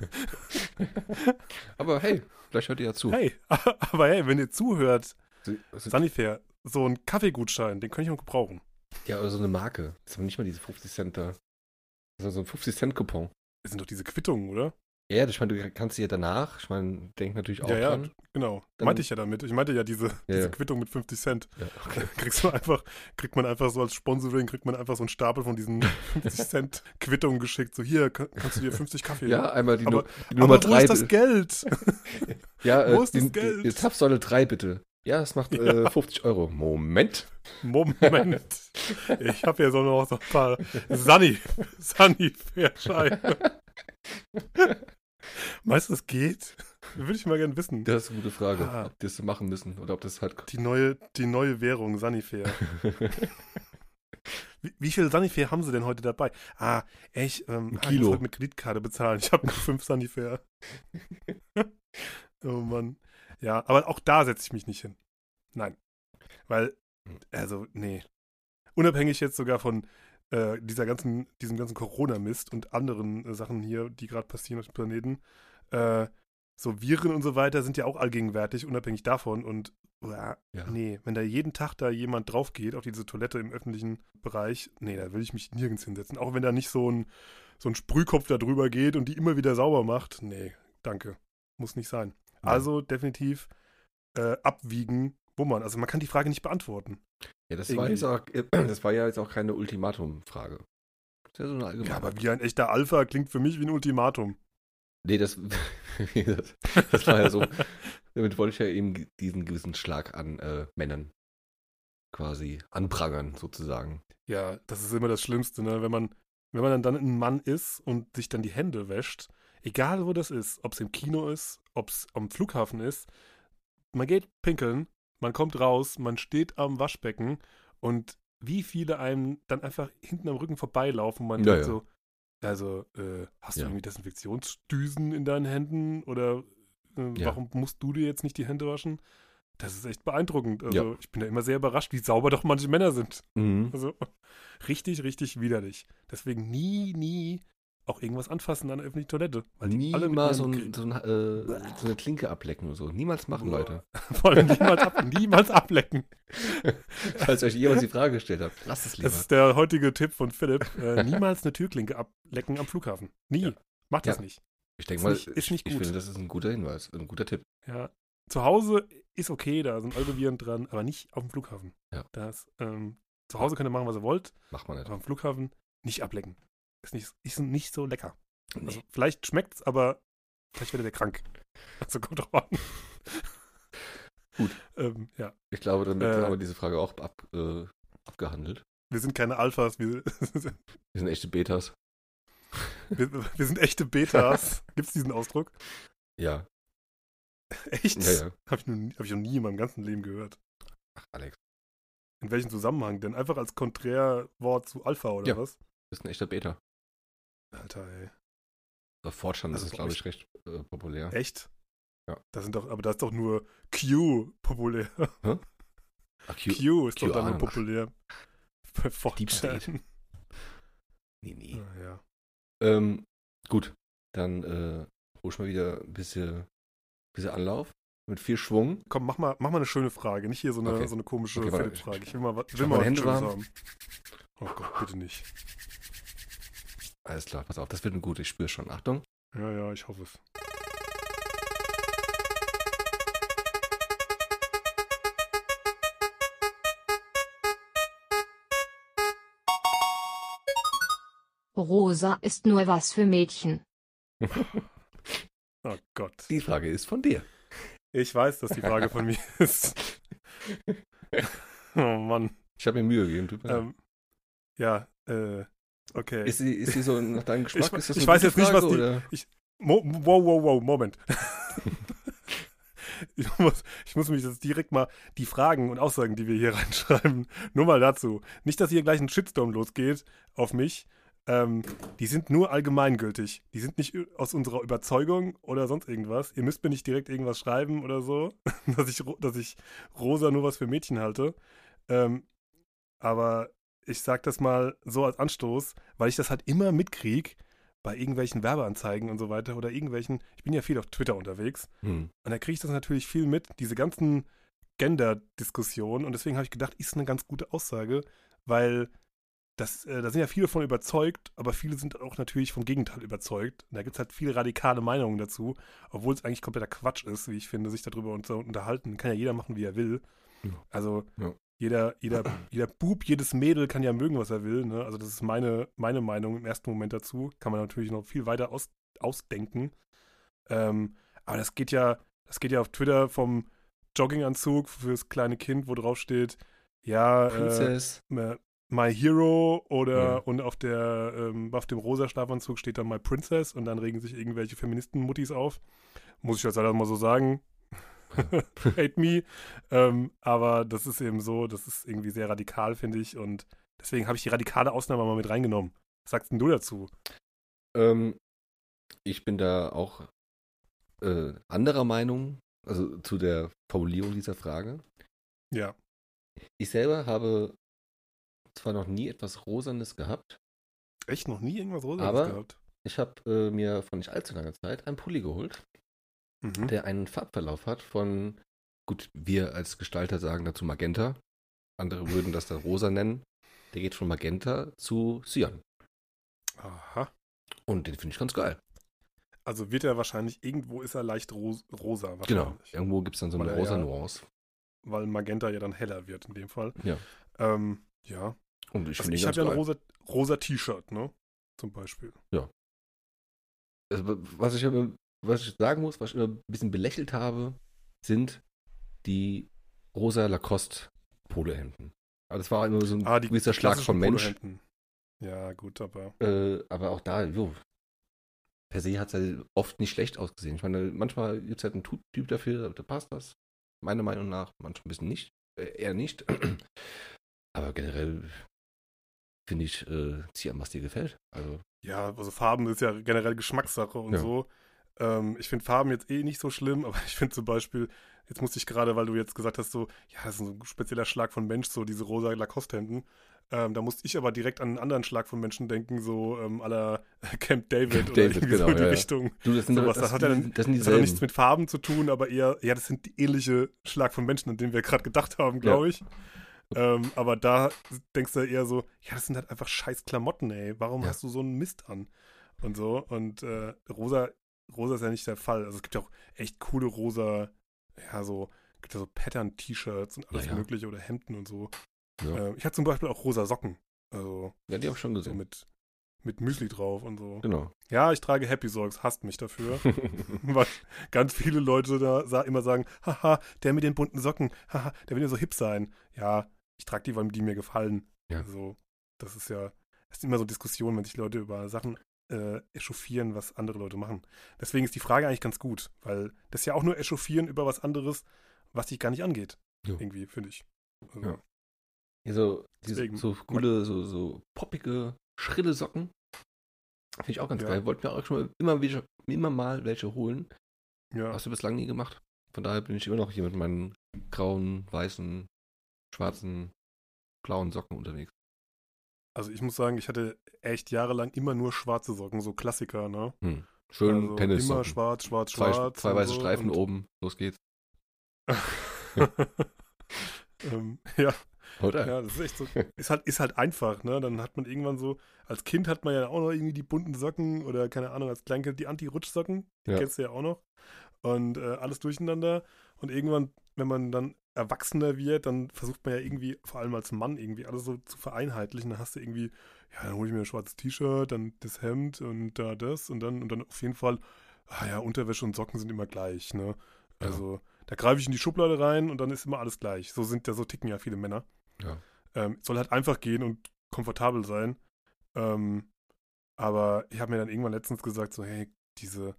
(laughs) Aber hey, vielleicht hört ihr ja zu. hey, (laughs) aber hey, wenn ihr zuhört, sie- Sanifair, so ein Kaffeegutschein, den könnte ich noch gebrauchen. Ja, oder so eine Marke. Das ist aber nicht mal diese 50 Cent da. Das ist so ein 50 Cent Coupon. Das sind doch diese Quittungen, oder? Ja, ich meine, du kannst dir danach, ich meine, denk natürlich auch ja, ja, dran. genau. Dann- meinte ich ja damit. Ich meinte ja diese, diese ja. Quittung mit 50 Cent. Ja, okay. (laughs) Kriegst du einfach, kriegt man einfach so als Sponsoring, kriegt man einfach so einen Stapel von diesen (laughs) 50 Cent Quittungen geschickt. So, hier, kann- kannst du dir 50 Kaffee ja, einmal die, Aber- die Nummer Aber wo 3. ist das Geld? (laughs) Ja, Wo äh, ist die, das Geld? Die, die Zapfsäule 3 bitte. Ja, das macht äh, 50 Euro. Moment. Moment. Ich habe hier so noch so ein paar Sunny, Sunny Fairscheine. Meinst du, das geht? Würde ich mal gerne wissen. Das ist eine gute Frage, Ah. ob die das machen müssen oder ob das halt. Die neue, die neue Währung, Sunnyfair. (laughs) Wie, wie viel Sunnyfair haben sie denn heute dabei? Ah, ich, ähm, Ein ah, ich Kilo. muss heute mit Kreditkarte bezahlen. Ich habe nur fünf Sunnyfair. (laughs) oh Mann. Ja, aber auch da setze ich mich nicht hin. Nein. Weil, also, nee. Unabhängig jetzt sogar von äh, dieser ganzen, diesem ganzen Corona-Mist und anderen äh, Sachen hier, die gerade passieren auf dem Planeten, äh, so Viren und so weiter sind ja auch allgegenwärtig, unabhängig davon. Und uah, Ja. nee, wenn da jeden Tag da jemand drauf geht auf diese Toilette im öffentlichen Bereich, nee, da will ich mich nirgends hinsetzen. Auch wenn da nicht so ein, so ein Sprühkopf da drüber geht und die immer wieder sauber macht. Nee, danke. Muss nicht sein. Ja. Also definitiv äh, abwiegen, wo man. Also man kann die Frage nicht beantworten. Ja, das war, jetzt auch, äh, (clears throat) das war ja jetzt auch keine Ultimatum-Frage. Ja so. Ja, aber wie ein echter Alpha klingt für mich wie ein Ultimatum. nee, das, (laughs) das, das war ja so. (laughs) Damit wollte ich ja eben diesen gewissen Schlag an äh, Männern quasi anprangern, sozusagen. Ja, das ist immer das Schlimmste, ne? Wenn man, wenn man dann ein Mann ist und sich dann die Hände wäscht, egal wo das ist, ob es im Kino ist, ob es am Flughafen ist, man geht pinkeln, man kommt raus, man steht am Waschbecken und wie viele einem dann einfach hinten am Rücken vorbeilaufen, man Ja, denkt ja. so, also, äh, hast du Ja. irgendwie Desinfektionsdüsen in deinen Händen oder äh, warum musst du dir jetzt nicht die Hände waschen? Das ist echt beeindruckend. Also, ich bin da immer sehr überrascht, wie sauber doch manche Männer sind. Mhm. Also richtig, richtig widerlich. Deswegen nie, nie auch irgendwas anfassen an der öffentlichen Toilette. Weil Niemals so, ein, so, ein, äh, so eine Klinke ablecken oder so. Niemals machen, Boah. Leute. (laughs) Vor allem niemals, ab, niemals ablecken. (laughs) Falls euch jemand die Frage gestellt hat, lasst es lieber. Das ist der heutige Tipp von Philipp. Äh, (laughs) niemals eine Türklinke ablecken am Flughafen. Nie. Ja. Macht das Ja. nicht. ich denke mal, nicht- ist nicht ich gut. finde, das ist ein guter Hinweis, ein guter Tipp. Ja. Zu Hause ist okay, da sind eure Viren dran, aber nicht auf dem Flughafen. Ja. Das, ähm, zu Hause könnt ihr machen, was ihr wollt, Macht man nicht. aber am Flughafen nicht ablecken. Ist nicht, ist nicht so lecker. Nee. Also vielleicht schmeckt's, aber vielleicht werdet ihr krank. (laughs) Also kommt drauf an. (laughs) Gut. ähm, ja. Ich glaube, damit Äh. haben wir diese Frage auch ab, äh, abgehandelt. Wir sind keine Alphas, wir, (laughs) Wir sind echte Betas. wir, wir sind echte Betas. Gibt's diesen Ausdruck? Ja, Echt? ja, ja. Habe ich, noch nie- hab ich noch nie in meinem ganzen Leben gehört. Ach, Alex, In welchem Zusammenhang denn? Einfach als Konträrwort zu Alpha oder Ja. was? du bist ein echter Beta. Alter, ey. Auf Fortran Also ist es, bei glaube ich, recht äh, populär. Echt? Ja. Das sind doch, aber da ist doch nur Q populär. (laughs) Ah, Q, Q ist doch QAnon. dann nur populär. (laughs) Bei. 4chan. nee, nee. Ah, ja. Ähm, gut, dann äh, hol ich mal wieder ein bisschen, bisschen Anlauf. mit viel Schwung. Komm, mach mal, mach mal eine schöne Frage, nicht hier so eine, Okay. so eine komische Okay. Philipp-Frage. Ich will mal, ich will mal was Hände Schönes haben. Oh Gott, bitte nicht. Alles klar, pass auf, das wird ein gut, ich spüre schon. Achtung. Ja, ja, ich hoffe es. Rosa ist nur was für Mädchen. (laughs) Oh Gott. Die Frage ist von dir. Ich weiß, dass die Frage von (laughs) mir ist. (laughs) Oh Mann. Ich habe mir Mühe gegeben. Tut mir leid. Ähm, ja, äh, okay. ist, sie, ist sie so nach deinem (laughs) Geschmack? Ich- ich weiß jetzt nicht, was die- Oder? Mo wow, wow, wow, Moment. (laughs) ich, muss, ich muss mich jetzt direkt mal die Fragen und Aussagen, die wir hier (laughs) reinschreiben, nur mal dazu. Nicht, dass hier gleich ein Shitstorm losgeht auf mich. Ähm, die sind nur allgemeingültig. Die sind nicht aus unserer Überzeugung oder sonst irgendwas. Ihr müsst mir nicht direkt irgendwas schreiben oder so, dass ich, dass ich rosa nur was für Mädchen halte. Ähm, aber ich sag das mal so als Anstoß, weil ich das halt immer mitkrieg bei irgendwelchen Werbeanzeigen und so weiter oder irgendwelchen, ich bin ja viel auf Twitter unterwegs Hm. und da kriege ich das natürlich viel mit, diese ganzen Gender-Diskussionen und deswegen habe ich gedacht, ist eine ganz gute Aussage, weil das, äh, da sind ja viele von überzeugt, aber viele sind auch natürlich vom Gegenteil überzeugt. Und da gibt es halt viele radikale Meinungen dazu, obwohl es eigentlich kompletter Quatsch ist, wie ich finde, sich darüber unter unterhalten. Kann ja jeder machen, wie er will. Ja. Also Ja. Jeder, jeder, jeder Bub, jedes Mädel kann ja mögen, was er will. Ne? Also das ist meine, meine Meinung im ersten Moment dazu. Kann man natürlich noch viel weiter aus, ausdenken. Ähm, aber das geht ja, das geht ja auf Twitter vom Jogginganzug fürs kleine Kind, wo drauf steht, ja, äh, Princess. äh, My Hero oder Ja. und auf der ähm, auf dem rosa Schlafanzug steht dann My Princess und dann regen sich irgendwelche Feministenmuttis auf. Muss ich jetzt leider mal so sagen. (laughs) Hate me. Ähm, aber das ist eben so, das ist irgendwie sehr radikal, finde ich. Und deswegen habe ich die radikale Ausnahme mal mit reingenommen. Was sagst denn du dazu? Ähm, ich bin da auch äh, anderer Meinung, also zu der Formulierung dieser Frage. Ja. Ich selber habe zwar noch nie etwas Rosanes gehabt, Echt noch nie irgendwas Rosa Aber- gehabt? ich habe äh, mir vor nicht allzu langer Zeit einen Pulli geholt, Mhm. der einen Farbverlauf hat von, gut, wir als Gestalter sagen dazu Magenta, andere würden das dann rosa nennen. Der geht von Magenta zu Cyan. Aha. Und den finde ich ganz geil. Also wird er wahrscheinlich, irgendwo ist er leicht ros rosa wahrscheinlich. Genau. Irgendwo gibt es dann so eine Weil rosa ja- Nuance. Weil Magenta ja dann heller wird in dem Fall. Ja. Ähm, ja. Und ich Also ich habe ja ein rosa, rosa T-Shirt, ne? Zum Beispiel. also, was ich aber, was ich sagen muss, was ich immer ein bisschen belächelt habe, sind die rosa Lacoste Polohemden. Aber das war immer so ein Ah, gewisser Schlag vom Mensch. Ja, gut, aber. Äh, aber auch da, jo, per se hat es halt oft nicht schlecht ausgesehen. Ich meine, manchmal gibt es halt einen Typ dafür, da passt das. Meiner Meinung nach, manchmal ein bisschen nicht. Äh, eher nicht. (clears throat) aber generell finde ich, äh, zieh an, was dir gefällt. Also, Ja, also Farben ist ja generell Geschmackssache und Ja. so. Ähm, ich finde Farben jetzt eh nicht so schlimm, (laughs) aber ich finde zum Beispiel, jetzt musste ich gerade, weil du jetzt gesagt hast, so, ja, das ist so ein spezieller Schlag von Mensch, so diese rosa Lacoste-Hemden. Ähm, da musste ich aber direkt an einen anderen Schlag von Menschen denken, so ähm, la (laughs) Camp David Camp oder David, irgendwie so genau, in die ja. Richtung. du, das sind, Sowas, das, das hat ja dann- das Das hat ja nichts mit Farben zu tun, aber eher, ja, das sind die ähnliche Schlag von Menschen, an denen wir gerade gedacht haben, glaube ich. Ähm, aber da denkst du eher so, ja, das sind halt einfach scheiß Klamotten, ey. Warum hast du so einen Mist an? Und so. Und äh, rosa, rosa ist ja nicht der Fall. Also es gibt ja auch echt coole rosa, ja, so, gibt ja so Pattern-T-Shirts und alles Ja, ja. mögliche oder Hemden und so. Ja. Ähm, ich hatte zum Beispiel auch rosa Socken. Also ja, die habe ich schon so gesehen. mit, mit Müsli drauf und so. Genau. Ja, ich trage Happy Socks, hasst mich dafür. (laughs) Weil ganz viele Leute da immer sagen, haha, der mit den bunten Socken, haha, der will ja so hip sein. Ja, ich trage die, weil die mir gefallen. Ja. Also, das ist ja, es ist immer so Diskussionen, wenn sich Leute über Sachen äh, echauffieren, was andere Leute machen. Deswegen ist die Frage eigentlich ganz gut, weil das ist ja auch nur echauffieren über was anderes, was dich gar nicht angeht. Jo. Irgendwie, finde ich. Also, Ja. Ja, so, diese, so coole, so, so poppige, schrille Socken. Finde ich auch ganz Ja. geil. Wollten wir auch schon mal immer, welche, immer mal welche holen. ja. Hast du bislang nie gemacht. Von daher bin ich immer noch hier mit meinen grauen, weißen, schwarzen, blauen Socken unterwegs. Also ich muss sagen, ich hatte echt jahrelang immer nur schwarze Socken, so Klassiker, ne? Hm. Schön also Tennis. immer schwarz, schwarz, zwei, schwarz. zwei weiße so Streifen oben. Los geht's. (laughs) (laughs) ähm, ja, Oder? ja, das ist echt so. (laughs) Ist halt, ist halt einfach, ne? Dann hat man irgendwann so, als Kind hat man ja auch noch irgendwie die bunten Socken oder keine Ahnung, als Kleinkind die Anti-Rutschsocken. Die Ja. kennst du ja auch noch. Und äh, alles durcheinander. Und irgendwann, wenn man dann erwachsener wird, dann versucht man ja irgendwie, vor allem als Mann, irgendwie alles so zu vereinheitlichen. Dann hast du irgendwie, ja, dann hole ich mir ein schwarzes T-Shirt, dann das Hemd und da das und dann, und dann auf jeden Fall, ah ja, Unterwäsche und Socken sind immer gleich, ne? Ja. Also, da greife ich in die Schublade rein und dann ist immer alles gleich. So sind ja, so ticken ja viele Männer. Ja. Ähm, soll halt einfach gehen und komfortabel sein. Ähm, aber ich habe mir dann irgendwann letztens gesagt, so, hey, diese,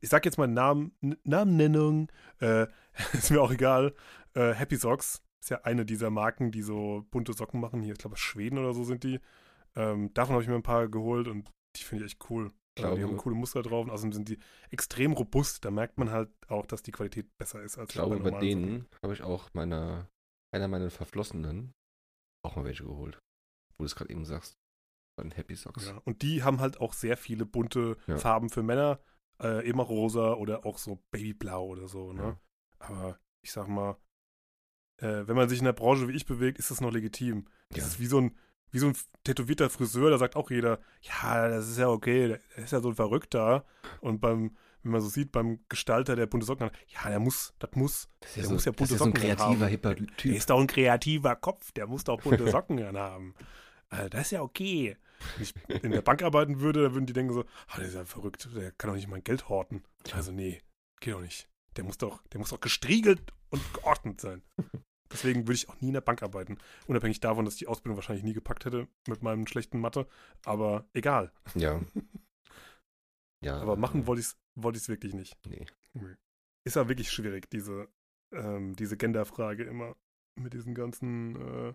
ich sag jetzt mal Namen, Namennennung, äh, (laughs) ist mir auch egal. Äh, Happy Socks ist ja eine dieser Marken, die so bunte Socken machen. Hier, ich glaube, Schweden oder so sind die. Ähm, davon habe ich mir ein paar geholt und die finde ich echt cool. Äh, Glaube- die haben coole Muster drauf und außerdem sind die extrem robust. Da merkt man halt auch, dass die Qualität besser ist als Ich glaube, bei denen habe ich auch meiner, einer meiner Verflossenen auch mal welche geholt. Wo du es gerade eben sagst. Bei den Happy Socks. Ja, und die haben halt auch sehr viele bunte Ja. Farben für Männer, äh, immer rosa oder auch so Babyblau oder so, ne? Ja. Aber ich sag mal, äh, wenn man sich in der Branche wie ich bewegt, ist das noch legitim. Das Ja. ist wie so ein wie so ein tätowierter Friseur, da sagt auch jeder, ja, das ist ja okay, der ist ja so ein Verrückter. Und beim, wenn man so sieht, beim Gestalter der bunte Socken hat, ja, der muss, das muss, Das ist Der ja, so, muss ja das bunte ist ja so ein Socken kreativer, haben. hipper der Typ. ist doch ein kreativer Kopf, der muss doch bunte Socken (laughs) haben. Also, das ist ja okay. Wenn ich in der Bank arbeiten würde, dann würden die denken so, ah, der ist ja verrückt, der kann doch nicht mein Geld horten. Also nee, geht doch nicht. Der muss doch, der muss doch gestriegelt und geordnet sein. Deswegen würde ich auch nie in der Bank arbeiten. Unabhängig davon, dass ich die Ausbildung wahrscheinlich nie gepackt hätte mit meinem schlechten Mathe. Aber egal. Ja. (laughs) ja. Aber machen wollte ich es wollte ich's wirklich nicht. Nee. Ist ja wirklich schwierig, diese, ähm, diese Genderfrage immer. Mit diesen ganzen, äh,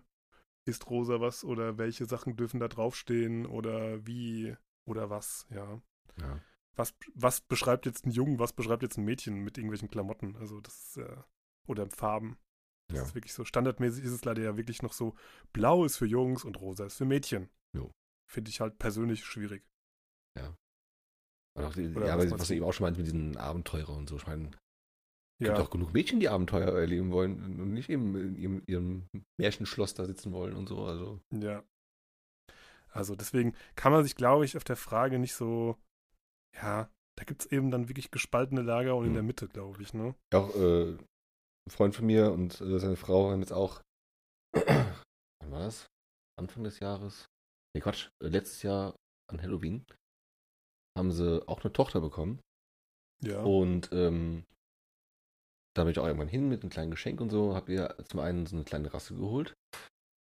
ist rosa was oder welche Sachen dürfen da draufstehen oder wie oder was, ja. Ja. Was, was beschreibt jetzt ein Jungen, was beschreibt jetzt ein Mädchen mit irgendwelchen Klamotten? Also das ist äh, oder Farben. Das Ja. ist wirklich so. Standardmäßig ist es leider ja wirklich noch so, blau ist für Jungs und rosa ist für Mädchen. Jo. Finde ich halt persönlich schwierig. Auch die, ja, was aber meinst was du? eben auch schon meint mit diesen Abenteurer und so. Ich meine, es Ja, gibt auch genug Mädchen, die Abenteuer erleben wollen und nicht eben in ihrem, ihrem Märchenschloss da sitzen wollen und so. Also, Ja. Also deswegen kann man sich, glaube ich, auf der Frage nicht so, ja, da gibt es eben dann wirklich gespaltene Lager und in Hm. der Mitte, glaube ich, ne? auch äh, ein Freund von mir und äh, seine Frau haben jetzt auch, (clears throat) wann war das? Anfang des Jahres? Nee, Quatsch, äh, letztes Jahr an Halloween haben sie auch eine Tochter bekommen. Ja. Und ähm, da bin ich auch irgendwann hin mit einem kleinen Geschenk und so, habe ihr zum einen so eine kleine Rasse geholt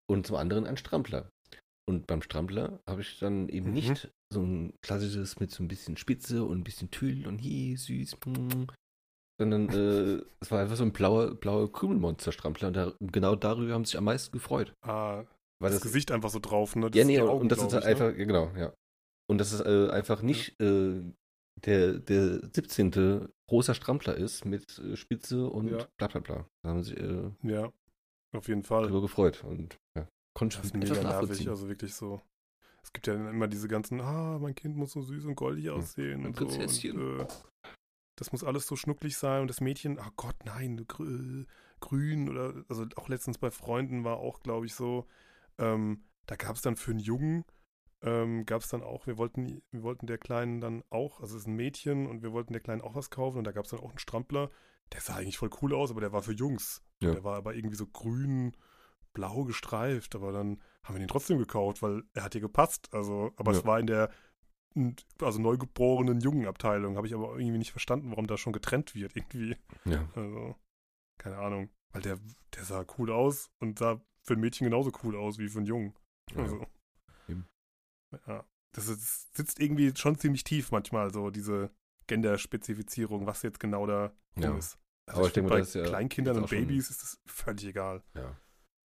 und zum anderen einen Strampler. Und beim Strampler habe ich dann eben Mhm. nicht so ein klassisches mit so ein bisschen Spitze und ein bisschen Tüll und hi, süß, mm, sondern äh, (laughs) es war einfach so ein blauer, blauer Krümelmonster-Strampler und da, genau darüber haben sich am meisten gefreut. Ah, Weil das, Gesicht einfach so drauf, ne? Das ja, nee, Augen, und das ist halt ne? einfach, ja, genau, ja. Und das ist äh, einfach nicht äh, der, der 17. rosa Strampler ist mit äh, Spitze und Ja. bla bla bla. Da haben sie sich äh, Ja, auf jeden Fall. darüber gefreut und ja, konnte Das ist mega nervig, also wirklich so. Es gibt ja immer diese ganzen, ah, mein Kind muss so süß und goldig aussehen ein und so. Prinzesschen. Und, äh, das muss alles so schnucklig sein und das Mädchen, oh Gott, nein, grü grün oder, also auch letztens bei Freunden war auch, glaube ich, so, ähm, da gab es dann für einen Jungen, ähm, gab es dann auch, wir wollten, wir wollten der Kleinen dann auch, also es ist ein Mädchen und wir wollten der Kleinen auch was kaufen und da gab es dann auch einen Strampler, der sah eigentlich voll cool aus, aber der war für Jungs. Ja. Der war aber irgendwie so grün, blau gestreift, aber dann haben wir den trotzdem gekauft, weil er hat hier gepasst. Also, aber Ja. es war in der also neugeborenen Jungenabteilung. Habe ich aber irgendwie nicht verstanden, warum da schon getrennt wird irgendwie. Ja, Also, keine Ahnung. Weil der, der sah cool aus und sah für ein Mädchen genauso cool aus wie für einen Jungen. Also. Ja. Das ist, sitzt irgendwie schon ziemlich tief manchmal, so diese Genderspezifizierung, was jetzt genau da Ja. ist. Also Aber ich denke bei das ja Kleinkindern und auch schon- Babys ist das völlig egal. ja.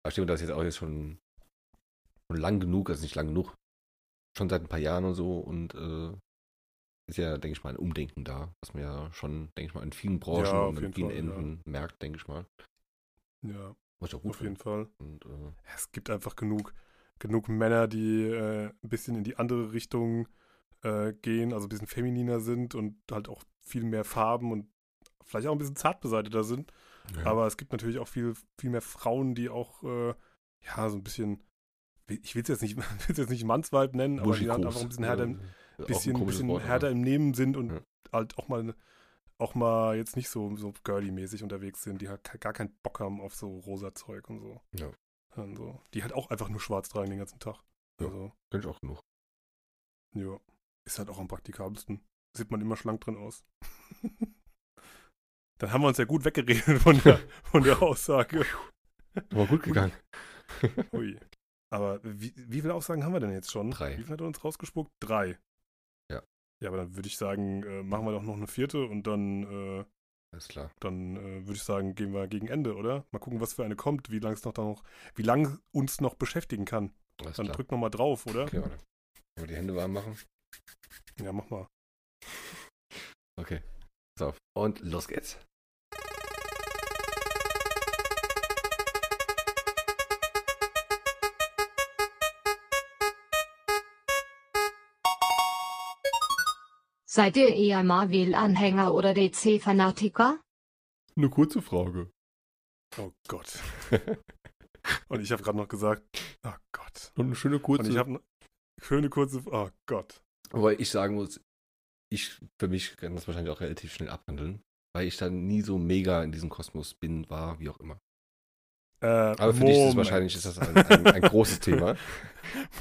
Aber ich denke, das ist jetzt auch jetzt schon, schon lang genug, also nicht lang genug, schon seit ein paar Jahren und so und äh, ist ja, denke ich mal, ein Umdenken da, was man ja schon, denke ich mal, in vielen Branchen Ja, und in vielen Fall, Enden merkt, denke ich mal. Ja, Was ich auch gut auf jeden finde. Fall. Und, äh, Ja, es gibt einfach genug, genug Männer, die äh, ein bisschen in die andere Richtung äh, gehen, also ein bisschen femininer sind und halt auch viel mehr Farben und vielleicht auch ein bisschen zart beseiteter sind. Ja. Aber es gibt natürlich auch viel, viel mehr Frauen, die auch, äh, ja, so ein bisschen, ich will es jetzt nicht, (laughs) will's jetzt nicht Mannsweib nennen, aber die halt einfach ein bisschen härter, im- Äh, auch ein bisschen, bisschen Wort, härter aber- im Nehmen sind und Ja. halt auch mal, auch mal jetzt nicht so, so girly-mäßig unterwegs sind, die halt gar keinen Bock haben auf so rosa Zeug und so. Ja. Und so. Die halt auch einfach nur schwarz tragen den ganzen Tag. Ja. Also, Kenn ich auch genug. ja. Ist halt auch am praktikabelsten. Sieht man immer schlank drin aus. (laughs) Dann haben wir uns ja gut weggeredet von der, von der Aussage. (laughs) War gut gegangen. Ui. Aber wie, wie viele Aussagen haben wir denn jetzt schon? Drei. Wie viel hat er uns rausgespuckt? Drei. Ja. Ja, aber dann würde ich sagen, äh, machen wir doch noch eine vierte und dann, äh, Alles klar. dann äh, würde ich sagen, gehen wir gegen Ende, oder? Mal gucken, was für eine kommt, wie lange es noch da noch, wie lange uns noch beschäftigen kann. Alles Dann klar. drück noch mal drauf, oder? Okay, warte. Wollen wir die Hände warm machen? Ja, mach mal. Okay. Pass auf. Und los geht's. Seid ihr eher Marvel-Anhänger oder DC-Fanatiker? Eine kurze Frage. Oh Gott. (laughs) Und ich habe gerade noch gesagt, oh Gott. Und eine schöne kurze. Und ich habe schöne kurze, oh Gott. Wobei ich sagen muss, ich für mich kann das wahrscheinlich auch relativ schnell abhandeln, weil ich dann nie so mega in diesem Kosmos bin, war, wie auch immer. Äh, Aber für dich ist Moment. wahrscheinlich ist das ein, ein, ein großes Thema.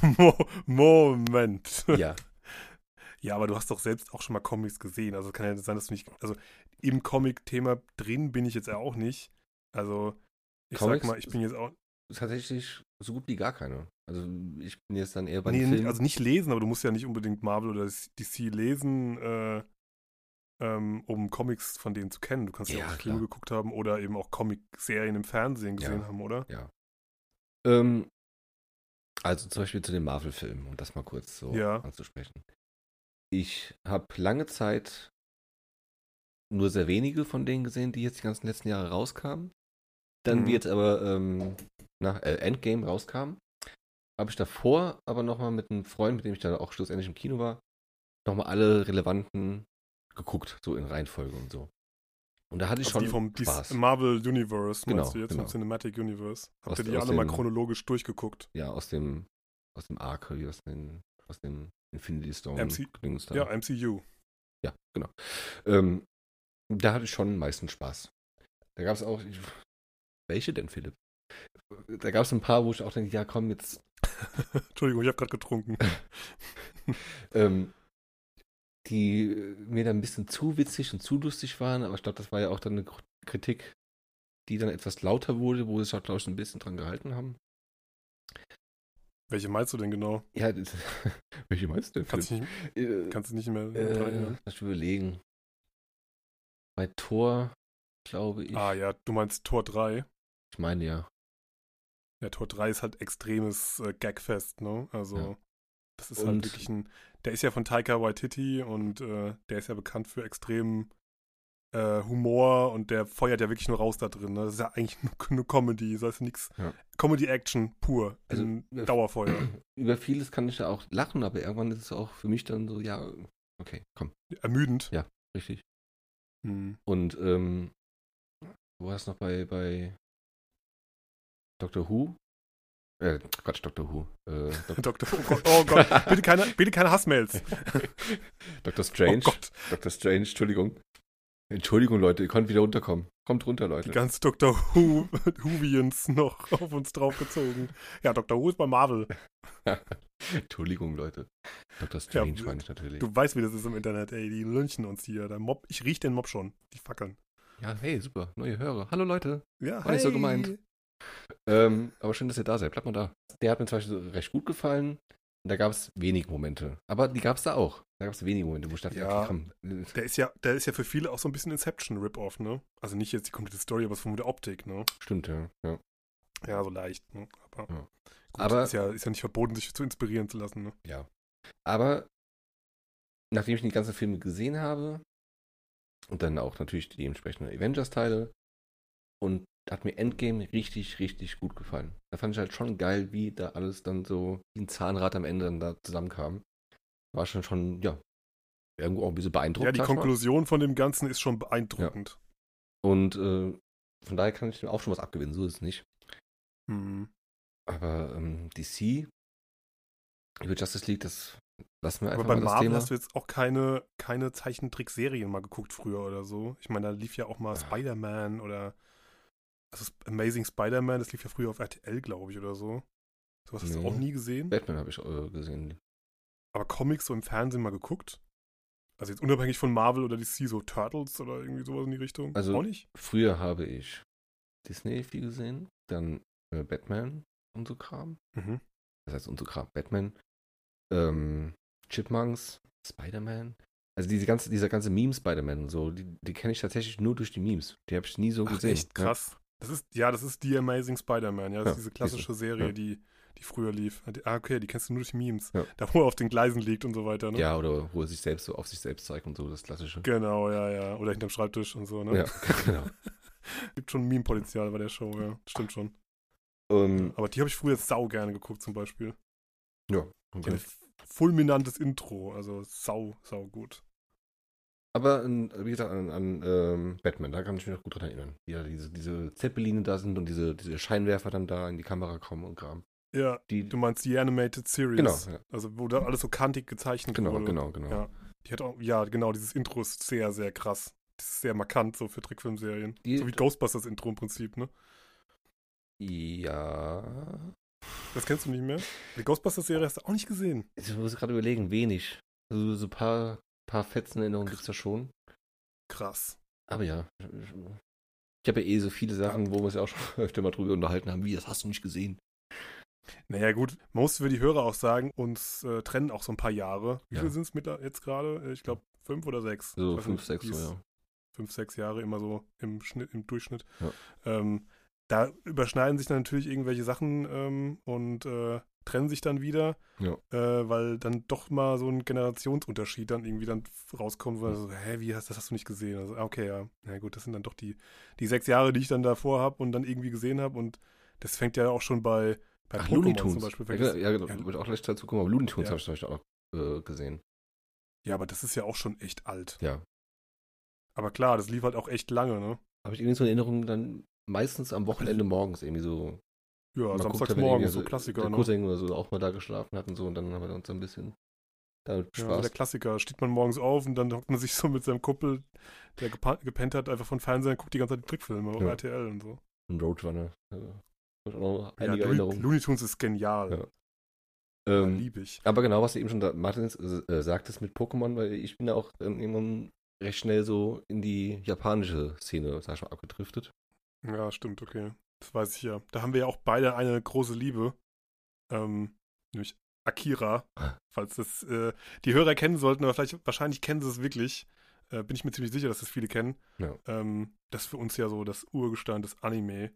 (laughs) Mo Moment. Ja. Ja, aber du hast doch selbst auch schon mal Comics gesehen. Also es kann ja sein, dass du nicht. Also im Comic-Thema drin bin ich jetzt ja auch nicht. Also ich Comics? sag mal, ich bin jetzt auch. Tatsächlich so gut wie gar keine. Also ich bin jetzt dann eher bei Nee, den Filmen. also nicht lesen, aber du musst ja nicht unbedingt Marvel oder DC lesen, äh, ähm, um Comics von denen zu kennen. Du kannst ja, Ja, auch Filme geguckt haben oder eben auch Comic-Serien im Fernsehen gesehen Ja. haben, oder? ähm, also zum Beispiel zu den Marvel-Filmen, um das mal kurz so Ja. anzusprechen. Ich habe lange Zeit nur sehr wenige von denen gesehen, die jetzt die ganzen letzten Jahre rauskamen. Dann Mhm. wird aber ähm, nach äh, Endgame rauskam, habe ich davor aber nochmal mit einem Freund, mit dem ich dann auch schlussendlich im Kino war, nochmal alle relevanten geguckt, so in Reihenfolge und so. Und da hatte ich Also schon die vom Spaß. Marvel Universe, Genau, du jetzt, genau. vom Cinematic Universe. Habt Aus- ihr die alle mal dem- chronologisch durchgeguckt? Ja, aus dem, aus dem Arc, wie aus dem, aus dem Infinity Stone. MC. Ja, MCU. Ja, genau. Ähm, da hatte ich schon meistens Spaß. Da gab es auch. Ich, welche denn, Philipp? Da gab es ein paar, wo ich auch denke, ja komm, jetzt. (laughs) Entschuldigung, ich habe gerade getrunken. (laughs) Ähm, die äh, mir dann ein bisschen zu witzig und zu lustig waren, aber ich glaube, das war ja auch dann eine Kr- Kritik, die dann etwas lauter wurde, wo sie sich auch, glaube ich, ein bisschen dran gehalten haben. Welche meinst du denn genau? Ja, das, (laughs) welche meinst du denn? Kannst du nicht, Äh, kannst du nicht mehr Äh, erinnern? lass mich überlegen. Bei Tor, glaube ich. Ah ja, du meinst Tor 3. Ich meine ja. Ja, Tor 3 ist halt extremes äh, Gagfest, ne? Also, Ja. das ist halt Und- wirklich ein. Der ist ja von Taika Waititi und äh, der ist ja bekannt für extremen äh, Humor und der feuert ja wirklich nur raus da drin. Ne? Das ist ja eigentlich nur, (laughs) nur Comedy, das heißt nichts. Ja. Comedy-Action pur. Also, in äh, Dauerfeuer. (clears throat) Über vieles kann ich da auch lachen, aber irgendwann ist es auch für mich dann so, ja, okay, komm, Ermüdend. Ja. richtig. Hm. Und ähm, wo war es noch bei, bei Doctor Who? Äh, Quatsch, Doctor Who. Äh, Doktor, (laughs) oh Gott, oh Gott, (laughs) bitte keine, bitte keine Hassmails. Dr. Oh Strange. Gott, Dr. Strange, Entschuldigung. Entschuldigung, Leute, ihr könnt wieder runterkommen. Kommt runter, die Leute. ganze Dr. Who, (laughs) Whovians noch auf uns draufgezogen. Ja, Dr. Who ist bei Marvel. (laughs) Entschuldigung, Leute. Dr. Strange Ja, meine ich natürlich. Du weißt, wie das ist im Internet, ey. Die lynchen uns hier. Der Mob, ich riech den Mob schon. Die fackeln. Ja, hey, super, neue Hörer. Hallo, Leute. Ja, War nicht so gemeint. Ähm, aber schön, dass ihr da seid. Bleibt mal da. Der hat mir zum Beispiel recht gut gefallen. Da gab es wenige Momente. Aber die gab es da auch. Da gab es wenige Momente, wo ich dachte, Ja. okay, komm. Der ist ja, der ist ja für viele auch so ein bisschen Inception-Rip-Off, ne? Also nicht jetzt die komplette Story, aber von der Optik, ne? Stimmt, ja. ja. Ja, so leicht, ne? Aber, Ja. gut, Aber- ist, ja, ist ja nicht verboten, sich zu inspirieren zu lassen, ne? Ja. Aber nachdem ich die ganzen Filme gesehen habe und dann auch natürlich die entsprechenden Avengers-Teile und hat mir Endgame richtig, richtig gut gefallen. Da fand ich halt schon geil, wie da alles dann so wie ein Zahnrad am Ende dann da zusammenkam. War schon schon, ja, irgendwo auch ein bisschen beeindruckt. Ja, die ich mal. Konklusion von dem Ganzen ist schon beeindruckend. Und äh, von daher kann ich dem auch schon was abgewinnen, so ist es nicht. Hm. Aber ähm, DC, über Justice League, das lassen wir Aber einfach bei mal Marvel Thema. hast du jetzt auch keine, keine Zeichentrickserien mal geguckt früher oder so. Ich meine, da lief ja auch mal Spider-Man oder also Amazing Spider-Man, das lief ja früher auf RTL, glaube ich, oder so. Sowas hast du auch nie gesehen. Batman habe ich äh, gesehen. Aber Comics so im Fernsehen mal geguckt? Also jetzt unabhängig von Marvel oder DC, so Turtles oder irgendwie sowas in die Richtung? Also- auch nicht? Früher habe ich Disney viel gesehen, dann äh, Batman und so Kram. Mhm. Das heißt, und so Kram. Batman, ähm, Chipmunks, Spider-Man. Also diese ganze, dieser ganze Meme-Spider-Man und so, die, die kenne ich tatsächlich nur durch die Memes. Die habe ich nie so Ach, gesehen. echt krass. Das ist, ja, das ist die Amazing Spider-Man, ja. Das Ja, ist diese klassische. Serie, Ja. die, die früher lief. Ah, okay, die kennst du nur durch Memes. Ja. Da, wo er auf den Gleisen liegt und so weiter, Ja. ne? ja, oder wo er sich selbst so auf sich selbst zeigt und so, das klassische. Genau, ja, ja. Oder hinterm Schreibtisch und so, ne? Ja, (laughs) genau. (laughs) Gibt schon Meme-Potenzial bei der Show, ja. Stimmt schon. Ähm, Aber die habe ich früher sau gerne geguckt, zum Beispiel. ja, okay. fulminantes Intro, also sau, sau gut. Aber wie gesagt, an, an ähm, Batman, da kann ich mich noch gut dran erinnern. Ja diese, diese Zeppeline da sind und diese, diese Scheinwerfer dann da in die Kamera kommen und Kram. Ja, Die, du meinst die Animated Series. genau, ja, Also, wo da alles so kantig gezeichnet genau, wurde. genau, genau. Ja. Die hat auch, ja, genau, dieses Intro ist sehr, sehr krass. Das ist sehr markant so für Trickfilmserien. Die- so wie Ghostbusters Intro im Prinzip, ne? Ja. Das kennst du nicht mehr? Die Ghostbusters Serie hast du auch nicht gesehen. Ich muss gerade überlegen, wenig. Also so ein paar, paar Fetzen Erinnerungen gibt es da schon. Krass. Aber ja. Ich habe ja eh so viele Sachen, wo wir uns ja auch schon (laughs) öfter mal drüber unterhalten haben. Wie, das hast du nicht gesehen? Naja, gut, man muss für die Hörer auch sagen, uns äh, trennen auch so ein paar Jahre. Wie Ja. viel sind es jetzt gerade? Äh, Ich glaube, fünf oder sechs. So fünf, nicht, sechs, so, ja. Fünf, sechs Jahre immer so im, Schnitt, im Durchschnitt. Ja. Ähm, da überschneiden sich dann natürlich irgendwelche Sachen ähm, und äh, trennen sich dann wieder, Ja. äh, weil dann doch mal so ein Generationsunterschied dann irgendwie dann rauskommt, wo Ja. so, hä, wie hast das hast du nicht gesehen? Also, ah, okay, ja. Na gut, das sind dann doch die, die sechs Jahre, die ich dann davor habe und dann irgendwie gesehen habe und das fängt ja auch schon bei, bei Ach, Pokémon zum. Beispiel. Ja, genau, ja, genau. ja. Wird auch gleich dazu kommen. Aber Looney Tunes Ja. habe ich zum Beispiel auch noch äh, gesehen. ja, aber das ist ja auch schon echt alt. Ja. Aber klar, das lief halt auch echt lange, ne? Habe ich irgendwie so eine Erinnerung, dann meistens am Wochenende morgens irgendwie so. Ja, mal samstags guckt, wenn morgens, irgendwie so Klassiker, Der ne? Cousin oder so auch mal da geschlafen hat und so und dann haben wir uns ein bisschen damit Ja, so Spaß. der Klassiker. Steht man morgens auf und dann hockt man sich so mit seinem Kumpel, der gepennt hat, einfach von Fernsehen guckt die ganze Zeit die Trickfilme auf Ja. RTL und so. und Roadrunner. Ja. Ich auch noch Ja, einige Looney, Erinnerungen. Looney Tunes ist genial. Ja. Ja, Ähm, lieb ich. aber genau, was du eben schon da, Martin äh, sagtest mit Pokémon, weil ich bin ja auch ähm, irgendwann recht schnell so in die japanische Szene, sag ich mal, abgedriftet. Ja, stimmt, okay. Das weiß ich ja. Da haben wir ja auch beide eine große Liebe. Ähm, nämlich Akira. (laughs) Falls das äh, die Hörer kennen sollten, aber vielleicht wahrscheinlich kennen sie es wirklich. Äh, bin ich mir ziemlich sicher, dass das viele kennen. Ja. Ähm, das ist für uns ja so das Urgestein des Anime.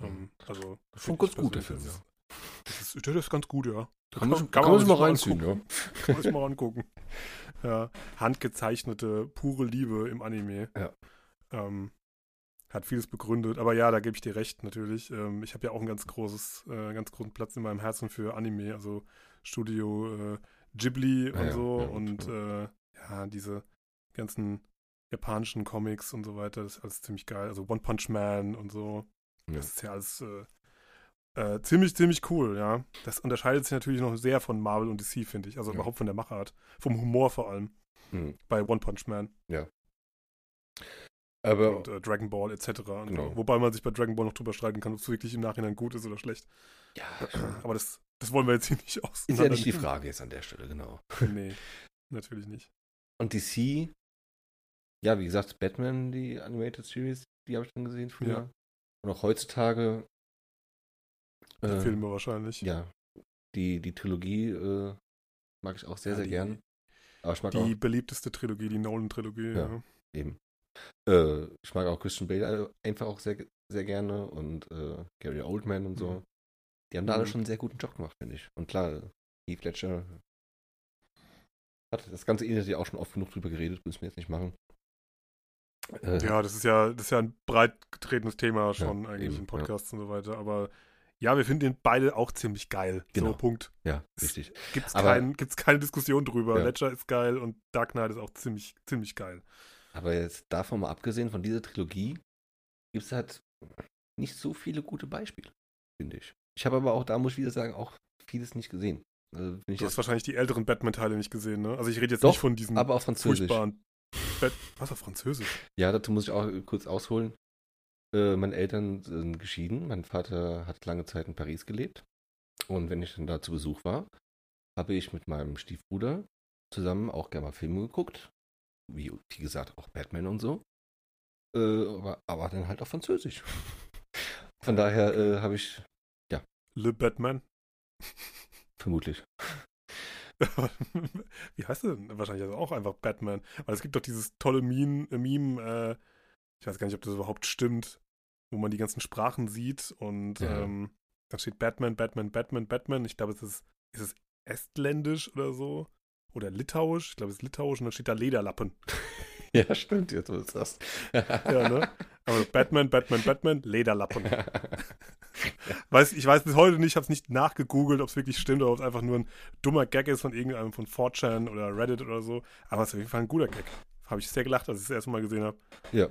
Ähm, also Schon ganz gut, der Film, Das ist, das ist ganz gut, ja. Kann man, kann man sich mal reinziehen, ja. (laughs) Kann man sich mal angucken. Ja, handgezeichnete, pure Liebe im Anime. Ja. Ähm, hat vieles begründet, aber ja, da gebe ich dir recht, natürlich. Ähm, ich habe ja auch einen ganz großes, äh, ganz großen Platz in meinem Herzen für Anime, also Studio äh, Ghibli und Ja, ja, so ja, und ja. äh, ja, diese ganzen japanischen Comics und so weiter, das ist alles ziemlich geil. Also One Punch Man und so. Ja. Das ist ja alles äh, äh, ziemlich, ziemlich cool, ja. Das unterscheidet sich natürlich noch sehr von Marvel und DC, finde ich. Also Ja. überhaupt von der Machart. Vom Humor vor allem. Mhm. Bei One Punch Man Aber und äh, Dragon Ball etc. Genau. Wobei man sich bei Dragon Ball noch drüber streiten kann, ob es wirklich im Nachhinein gut ist oder schlecht. ja, (clears throat) Aber das, das wollen wir jetzt hier nicht aus. ist ja nicht die Frage jetzt an der Stelle, genau. (laughs) (laughs) Nee, natürlich nicht. Und DC, ja, wie gesagt, Batman, die Animated Series, die habe ich dann gesehen früher. Ja. Und auch heutzutage. Die äh, Filme wahrscheinlich. Ja, die, die Trilogie äh, mag ich auch sehr, Ja, sehr die- gern. Aber ich mag Die auch beliebteste Trilogie, die Nolan-Trilogie. Ja. Ja. eben. Äh, ich mag auch Christian Bale äh, einfach auch sehr, sehr gerne und äh, Gary Oldman und so. Mhm. Die haben da alle Mhm. schon einen sehr guten Job gemacht, finde ich. Und klar, Heath Ledger hat das ganze Internet ja auch schon oft genug drüber geredet, müssen wir jetzt nicht machen. Äh, Ja, das ist ja, das ist ja ein breit getretenes Thema schon Ja, eigentlich eben, in Podcasts und so weiter. Aber ja, wir finden den beide auch ziemlich geil. Genau. So, Punkt. ja, richtig. Gibt's, Aber- kein, gibt's keine Diskussion drüber. Ja. Ledger ist geil und Dark Knight ist auch ziemlich, ziemlich geil. Aber jetzt davon mal abgesehen, von dieser Trilogie, gibt es halt nicht so viele gute Beispiele, finde ich. Ich habe aber auch, da muss ich wieder sagen, auch vieles nicht gesehen. Also, Du hast wahrscheinlich die älteren Batman-Teile nicht gesehen, ne? Also ich rede jetzt Doch, nicht von diesen aber auf Französisch. furchtbaren Bat Was auf Französisch? Ja, dazu muss ich auch kurz ausholen. Äh, meine Eltern sind geschieden. Mein Vater hat lange Zeit in Paris gelebt. Und wenn ich dann da zu Besuch war, habe ich mit meinem Stiefbruder zusammen auch gerne mal Filme geguckt. Wie, wie gesagt, auch Batman und so. Äh, aber, aber dann halt auf Französisch. (laughs) Von daher äh, habe ich Le Batman. vermutlich. (laughs) Wie heißt der denn? Wahrscheinlich also auch einfach Batman. Weil es gibt doch dieses tolle Meme, äh, Meme äh, ich weiß gar nicht, ob das überhaupt stimmt, wo man die ganzen Sprachen sieht und Ja. ähm, dann steht Batman, Batman, Batman, Batman. Ich glaube, es ist, ist es estländisch oder so. Oder litauisch. Ich glaube, es ist litauisch und dann steht da Lederlappen. (laughs) ja, stimmt, jetzt wo du sagst. Ja, ne? Aber Batman, Batman, Batman, Lederlappen. Weiß, ich weiß bis heute nicht, ich habe es nicht nachgegoogelt, ob es wirklich stimmt oder ob es einfach nur ein dummer Gag ist von irgendeinem von 4chan oder Reddit oder so. Aber es ist auf jeden Fall ein guter Gag. Habe ich sehr gelacht, als ich es das erste Mal gesehen habe. ja,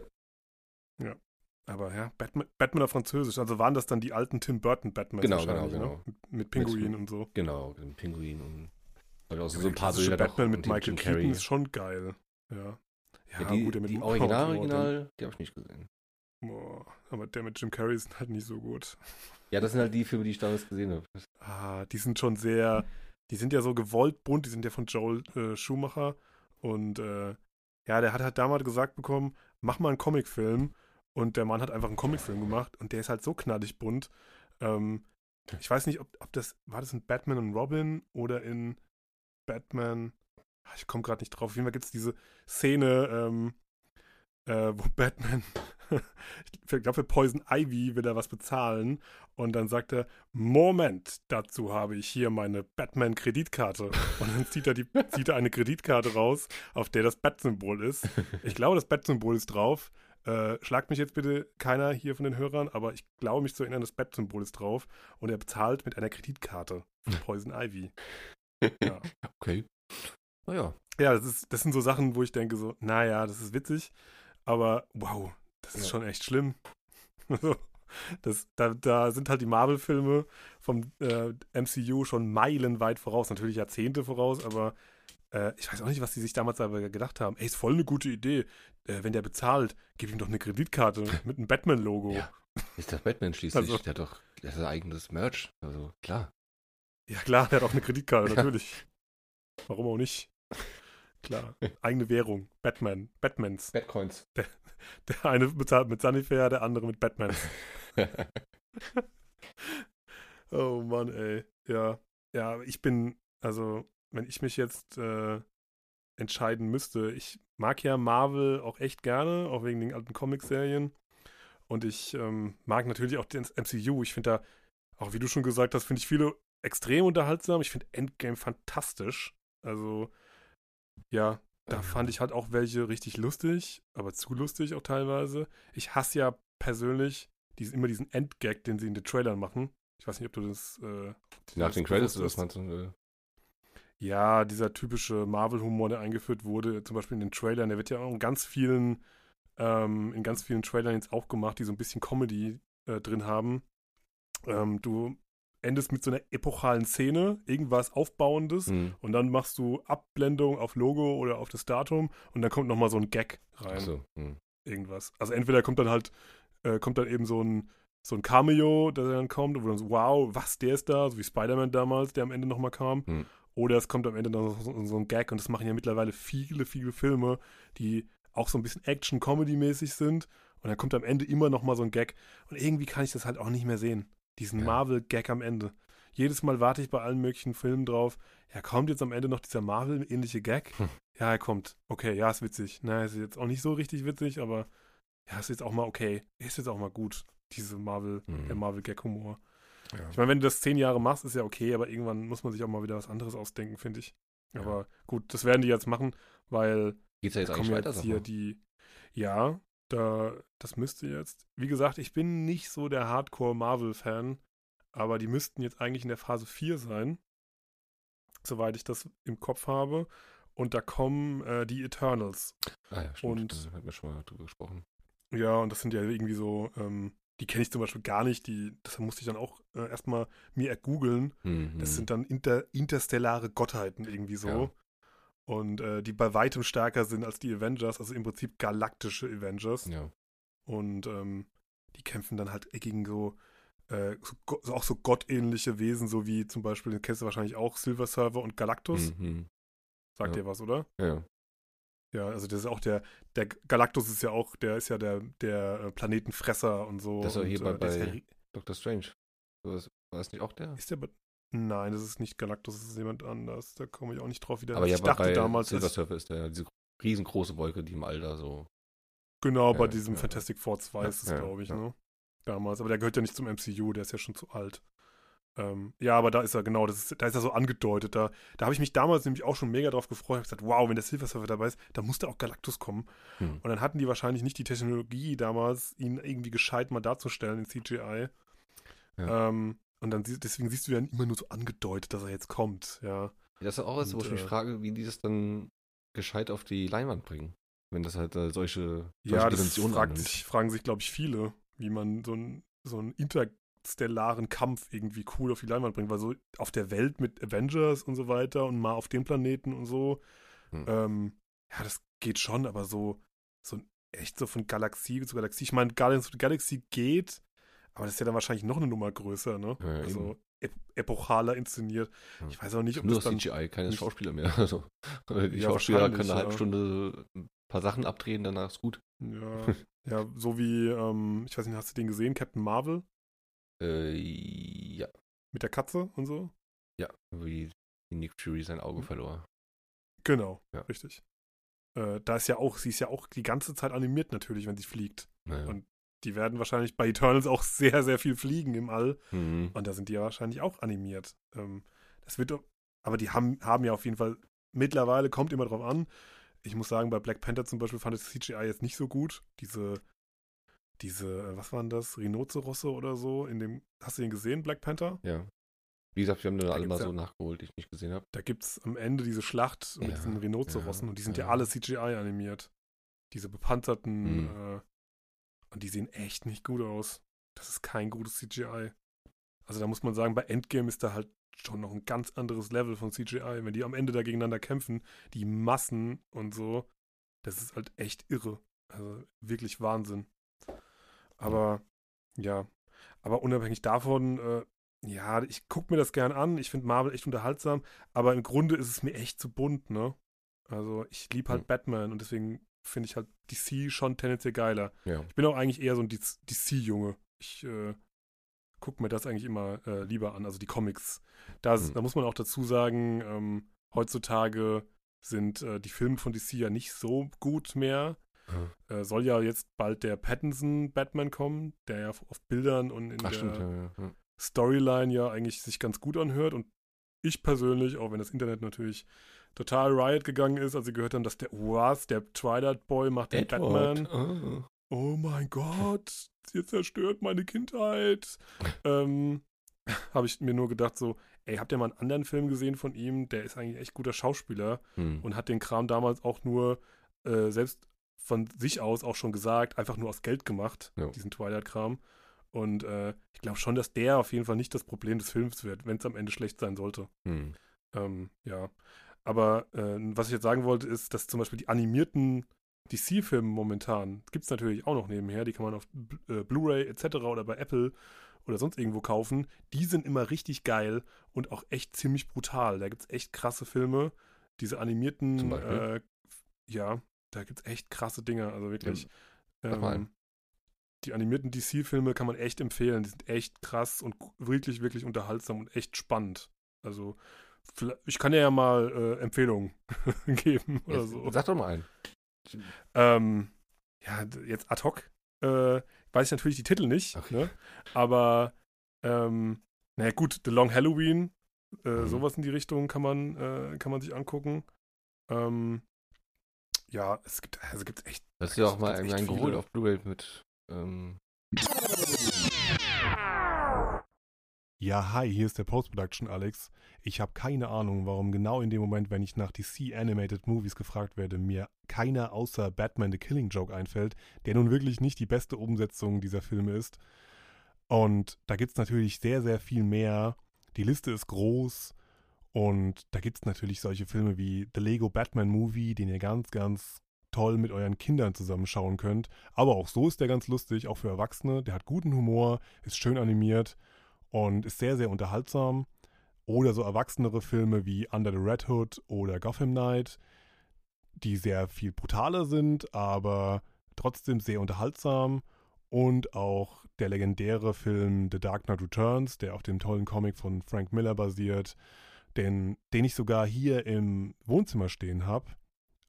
Aber ja, Batman, Batman auf Französisch. Also waren das dann die alten Tim Burton Batmans Genau, wahrscheinlich, genau, ne? genau. Mit, mit Pinguin und so. genau, den Pinguin und ich auch so Der ein paar Bilder Batman mit Michael Jim Keaton ist schon geil. Ja. Ja, Ja, die, gut, der mit die Original, Original, die habe ich nicht gesehen. Boah, aber der mit Jim Carrey ist halt nicht so gut. Ja, das sind halt die Filme, die ich damals gesehen habe. Ah, die sind schon sehr, die sind ja so gewollt bunt, die sind ja von Joel äh, Schumacher und äh, ja, der hat halt damals gesagt bekommen, mach mal einen Comicfilm und der Mann hat einfach einen Comicfilm gemacht und der ist halt so knallig bunt. Ähm, ich weiß nicht, ob, ob das, war das in Batman und Robin oder in Batman, ah, ich komme gerade nicht drauf, auf jeden Fall gibt es diese Szene, ähm, äh, wo (laughs) Batman, ich glaube für Poison Ivy will er was bezahlen und dann sagt er, Moment, dazu habe ich hier meine Batman-Kreditkarte. Und dann zieht er, die, (laughs) zieht er eine Kreditkarte raus, auf der das Bat-Symbol ist. Ich glaube, das Bat-Symbol ist drauf. Äh, schlagt mich jetzt bitte keiner hier von den Hörern, aber ich glaube mich zu erinnern, das Bat-Symbol ist drauf. Und er bezahlt mit einer Kreditkarte von (laughs) Poison Ivy. Ja. (laughs) Okay. Naja. Ja, das, ist, das sind so Sachen, wo ich denke so, naja, das ist witzig, aber wow, das ist Ja. schon echt schlimm. (laughs) So, das, da, da sind halt die Marvel-Filme vom äh, MCU schon meilenweit voraus, natürlich Jahrzehnte voraus, aber äh, ich weiß auch nicht, was die sich damals aber gedacht haben. Ey, ist voll eine gute Idee. Äh, wenn der bezahlt, gib ihm doch eine Kreditkarte (laughs) mit einem Batman-Logo. Ja. Ist der Batman schließlich. Also- der hat doch der hat sein eigenes Merch. Also klar. Ja, klar, der hat auch eine Kreditkarte, natürlich. Warum auch nicht? Klar, (laughs) eigene Währung. Batman, Batmans. Batcoins. Der eine bezahlt mit Sunnyfair, der andere mit Batman. (laughs) Oh Mann, ey. Ja. Ja, ich bin, also, wenn ich mich jetzt äh, entscheiden müsste, ich mag ja Marvel auch echt gerne, auch wegen den alten Comic-Serien. Und ich ähm, mag natürlich auch den MCU. Ich finde da, auch wie du schon gesagt hast, finde ich viele extrem unterhaltsam. Ich finde Endgame fantastisch. Also, ja, da Ja. fand ich halt auch welche richtig lustig, aber zu lustig auch teilweise. Ich hasse ja persönlich diesen, immer diesen Endgag, den sie in den Trailern machen. Ich weiß nicht, ob du das. Äh, Nach das den Credits was meinst du? Äh, Ja, dieser typische Marvel-Humor, der eingeführt wurde, zum Beispiel in den Trailern, der wird ja auch in ganz vielen, ähm, in ganz vielen Trailern jetzt auch gemacht, die so ein bisschen Comedy äh, drin haben. Ähm, du endest mit so einer epochalen Szene, irgendwas Aufbauendes, hm. und dann machst du Abblendung auf Logo oder auf das Datum und dann kommt nochmal so ein Gag rein Achso. Hm. irgendwas. Also entweder kommt dann halt, äh, kommt dann eben so ein, so ein Cameo, der dann kommt, wo dann so, wow, was, der ist da, so wie Spider-Man damals, der am Ende nochmal kam. Hm. Oder es kommt am Ende noch so, so ein Gag und das machen ja mittlerweile viele, viele Filme, die auch so ein bisschen Action-Comedy-mäßig sind. Und dann kommt am Ende immer nochmal so ein Gag. Und irgendwie kann ich das halt auch nicht mehr sehen. Diesen Ja. Marvel-Gag am Ende. Jedes Mal warte ich bei allen möglichen Filmen drauf. Ja, kommt jetzt am Ende noch dieser Marvel-ähnliche Gag? Hm. Ja, er kommt. Okay, ja, ist witzig. Na, ist jetzt auch nicht so richtig witzig, aber ja, ist jetzt auch mal okay. Ist jetzt auch mal gut, diese Marvel, Mhm. der Marvel-Gag-Humor. Ja. Ich meine, wenn du das zehn Jahre machst, ist ja okay, aber irgendwann muss man sich auch mal wieder was anderes ausdenken, finde ich. Ja. Aber gut, das werden die jetzt machen, weil Geht's ja jetzt kommen weiter? jetzt sag hier die. Ja, da, das müsste jetzt. Wie gesagt, ich bin nicht so der Hardcore-Marvel-Fan, aber die müssten jetzt eigentlich in der Phase 4 sein, soweit ich das im Kopf habe. Und da kommen äh, die Eternals. Ah ja, stimmt. und- da hatten wir schon mal drüber gesprochen. Ja, und das sind ja irgendwie so ähm, die kenne ich zum Beispiel gar nicht. Die, das musste ich dann auch äh, erstmal mir ergoogeln. Mhm. Das sind dann inter, interstellare Gottheiten irgendwie so. Ja. Und äh, die bei weitem stärker sind als die Avengers, also im Prinzip galaktische Avengers. Ja. Und ähm, die kämpfen dann halt gegen so, äh, so, auch so gottähnliche Wesen, so wie zum Beispiel, den kennst du wahrscheinlich auch, Silver Server und Galactus. Mhm. Sagt Ja. dir was, oder? Ja, ja. Ja, also das ist auch der, der Galactus ist ja auch, der ist ja der, der äh, Planetenfresser und so. Das war und, hier bei- der ist, ja, bei- ri- Doctor Strange. War das nicht auch der? ist der bei, Nein, das ist nicht Galactus, das ist jemand anders. Da komme ich auch nicht drauf wieder. Aber ja, ich bei- dachte bei damals, Silver Surfer ist der, diese riesengroße Wolke, die im All da so. genau, bei Ja, diesem ja, Fantastic Four 2 Ja, ist es, ja, glaube ich, ja. ne? Damals. Aber der gehört ja nicht zum MCU, der ist ja schon zu alt. Ähm, ja, aber da ist er, genau, das ist, da ist er so angedeutet. Da, da habe ich mich damals nämlich auch schon mega drauf gefreut. Ich habe gesagt, wow, wenn der Silver Surfer dabei ist, dann muss da auch Galactus kommen. Hm. Und dann hatten die wahrscheinlich nicht die Technologie damals, ihn irgendwie gescheit mal darzustellen in CGI. Ja. Ähm, und dann deswegen siehst du ja immer nur so angedeutet, dass er jetzt kommt, ja. Das ist auch was, wo ich mich äh, frage, wie die das dann gescheit auf die Leinwand bringen. Wenn das halt äh, solche, solche Ja, das Dimensionen fragt sich, fragen sich, glaube ich, viele, wie man so, ein, so einen interstellaren Kampf irgendwie cool auf die Leinwand bringt, weil so auf der Welt mit Avengers und so weiter und mal auf dem Planeten und so, Hm. ähm, ja, das geht schon, aber so, so echt so von Galaxie zu Galaxie. Ich meine, Guardians of the Galaxy geht, aber das ist ja dann wahrscheinlich noch eine Nummer größer, ne? Ja, also ep epochaler inszeniert. Ja. Ich weiß auch nicht, ob Nur das dann CGI, keine Schauspieler mehr. (laughs) Also, die Ja, Schauspieler können eine halbe. Stunde ein paar Sachen abdrehen, danach ist gut. ja, (laughs) ja, so wie, ähm, ich weiß nicht, hast du den gesehen, Captain Marvel Äh, ja, mit der Katze und so? ja, wie Nick Fury sein Hm. Auge verlor. Genau, richtig. Äh, da ist ja auch, sie ist ja auch die ganze Zeit animiert natürlich, wenn sie fliegt. Naja. Und die werden wahrscheinlich bei Eternals auch sehr, sehr viel fliegen im All. Mhm. Und da sind die ja wahrscheinlich auch animiert. Ähm, das wird aber die haben, haben ja auf jeden Fall, mittlerweile kommt immer drauf an. Ich muss sagen, bei Black Panther zum Beispiel fand ich das CGI jetzt nicht so gut. Diese, diese, äh, was waren das? Rhinozerosse oder so? In dem, hast du den gesehen, Black Panther? Ja. Wie gesagt, wir haben dann Da alle mal so ja- nachgeholt, die ich nicht gesehen habe. Da gibt es am Ende diese Schlacht mit Ja, diesen Rhinozerossen ja, und die sind ja, ja. alle CGI animiert. Diese bepanzerten, Mhm. äh, und die sehen echt nicht gut aus. Das ist kein gutes CGI. Also da muss man sagen, bei Endgame ist da halt schon noch ein ganz anderes Level von CGI. Wenn die am Ende da gegeneinander kämpfen, die Massen und so, das ist halt echt irre. Also wirklich Wahnsinn. Aber ja, aber unabhängig davon, äh, ja, ich gucke mir das gern an. Ich finde Marvel echt unterhaltsam, aber im Grunde ist es mir echt zu bunt, ne? Also ich liebe halt Hm. Batman und deswegen finde ich halt DC schon tendenziell geiler. Ja. Ich bin auch eigentlich eher so ein DC-Junge. Ich äh, gucke mir das eigentlich immer äh, lieber an, also die Comics. Das, Hm. Da muss man auch dazu sagen, ähm, heutzutage sind äh, die Filme von DC ja nicht so gut mehr. Ja. Äh, soll ja jetzt bald der Pattinson Batman kommen, der ja auf Bildern und in Ach, der stimmt, ja. ja. Storyline ja eigentlich sich ganz gut anhört. Und ich persönlich, auch wenn das Internet natürlich total riot gegangen ist, als sie gehört haben, dass der was, der Twilight Boy macht den Batman. Ah. Oh mein Gott, ihr zerstört meine Kindheit. (laughs) ähm, habe ich mir nur gedacht so, ey, habt ihr mal einen anderen Film gesehen von ihm? Der ist eigentlich echt guter Schauspieler Hm. und hat den Kram damals auch nur äh, selbst von sich aus auch schon gesagt, einfach nur aus Geld gemacht, Ja. diesen Twilight-Kram. Und äh, ich glaube schon, dass der auf jeden Fall nicht das Problem des Films wird, wenn es am Ende schlecht sein sollte. Hm. Ähm, ja. Aber äh, was ich jetzt sagen wollte, ist, dass zum Beispiel die animierten DC-Filme momentan, gibt es natürlich auch noch nebenher, die kann man auf äh, Blu-ray etc. oder bei Apple oder sonst irgendwo kaufen. Die sind immer richtig geil und auch echt ziemlich brutal. Da gibt es echt krasse Filme. Diese animierten, äh, ja, da gibt es echt krasse Dinge, also wirklich. mal Ähm, die animierten DC-Filme kann man echt empfehlen. Die sind echt krass und wirklich, wirklich unterhaltsam und echt spannend. Also, ich kann dir ja mal äh, Empfehlungen (laughs) geben oder Jetzt, so. Sag doch mal einen. Ähm, ja, jetzt ad hoc äh, weiß ich natürlich die Titel nicht, Okay. ne? aber ähm, naja gut, The Long Halloween, äh, Mhm. sowas in die Richtung kann man, äh, kann man sich angucken. Ähm, ja, es gibt, also gibt echt Das ist ja auch mal einen geholt auf Blu-ray mit. Ähm, Ja, hi, hier ist der Post-Production Alex. Ich habe keine Ahnung, warum genau in dem Moment, wenn ich nach DC Animated Movies gefragt werde, mir keiner außer Batman The Killing Joke einfällt, der nun wirklich nicht die beste Umsetzung dieser Filme ist. Und da gibt es natürlich sehr, sehr viel mehr. Die Liste ist groß. Und da gibt es natürlich solche Filme wie The Lego Batman Movie, den ihr ganz, ganz toll mit euren Kindern zusammenschauen könnt. Aber auch so ist der ganz lustig, auch für Erwachsene. Der hat guten Humor, ist schön animiert und ist sehr, sehr unterhaltsam. Oder so erwachsenere Filme wie Under the Red Hood oder Gotham Knight, die sehr viel brutaler sind, aber trotzdem sehr unterhaltsam. Und auch der legendäre Film The Dark Knight Returns, der auf dem tollen Comic von Frank Miller basiert, den, den ich sogar hier im Wohnzimmer stehen habe.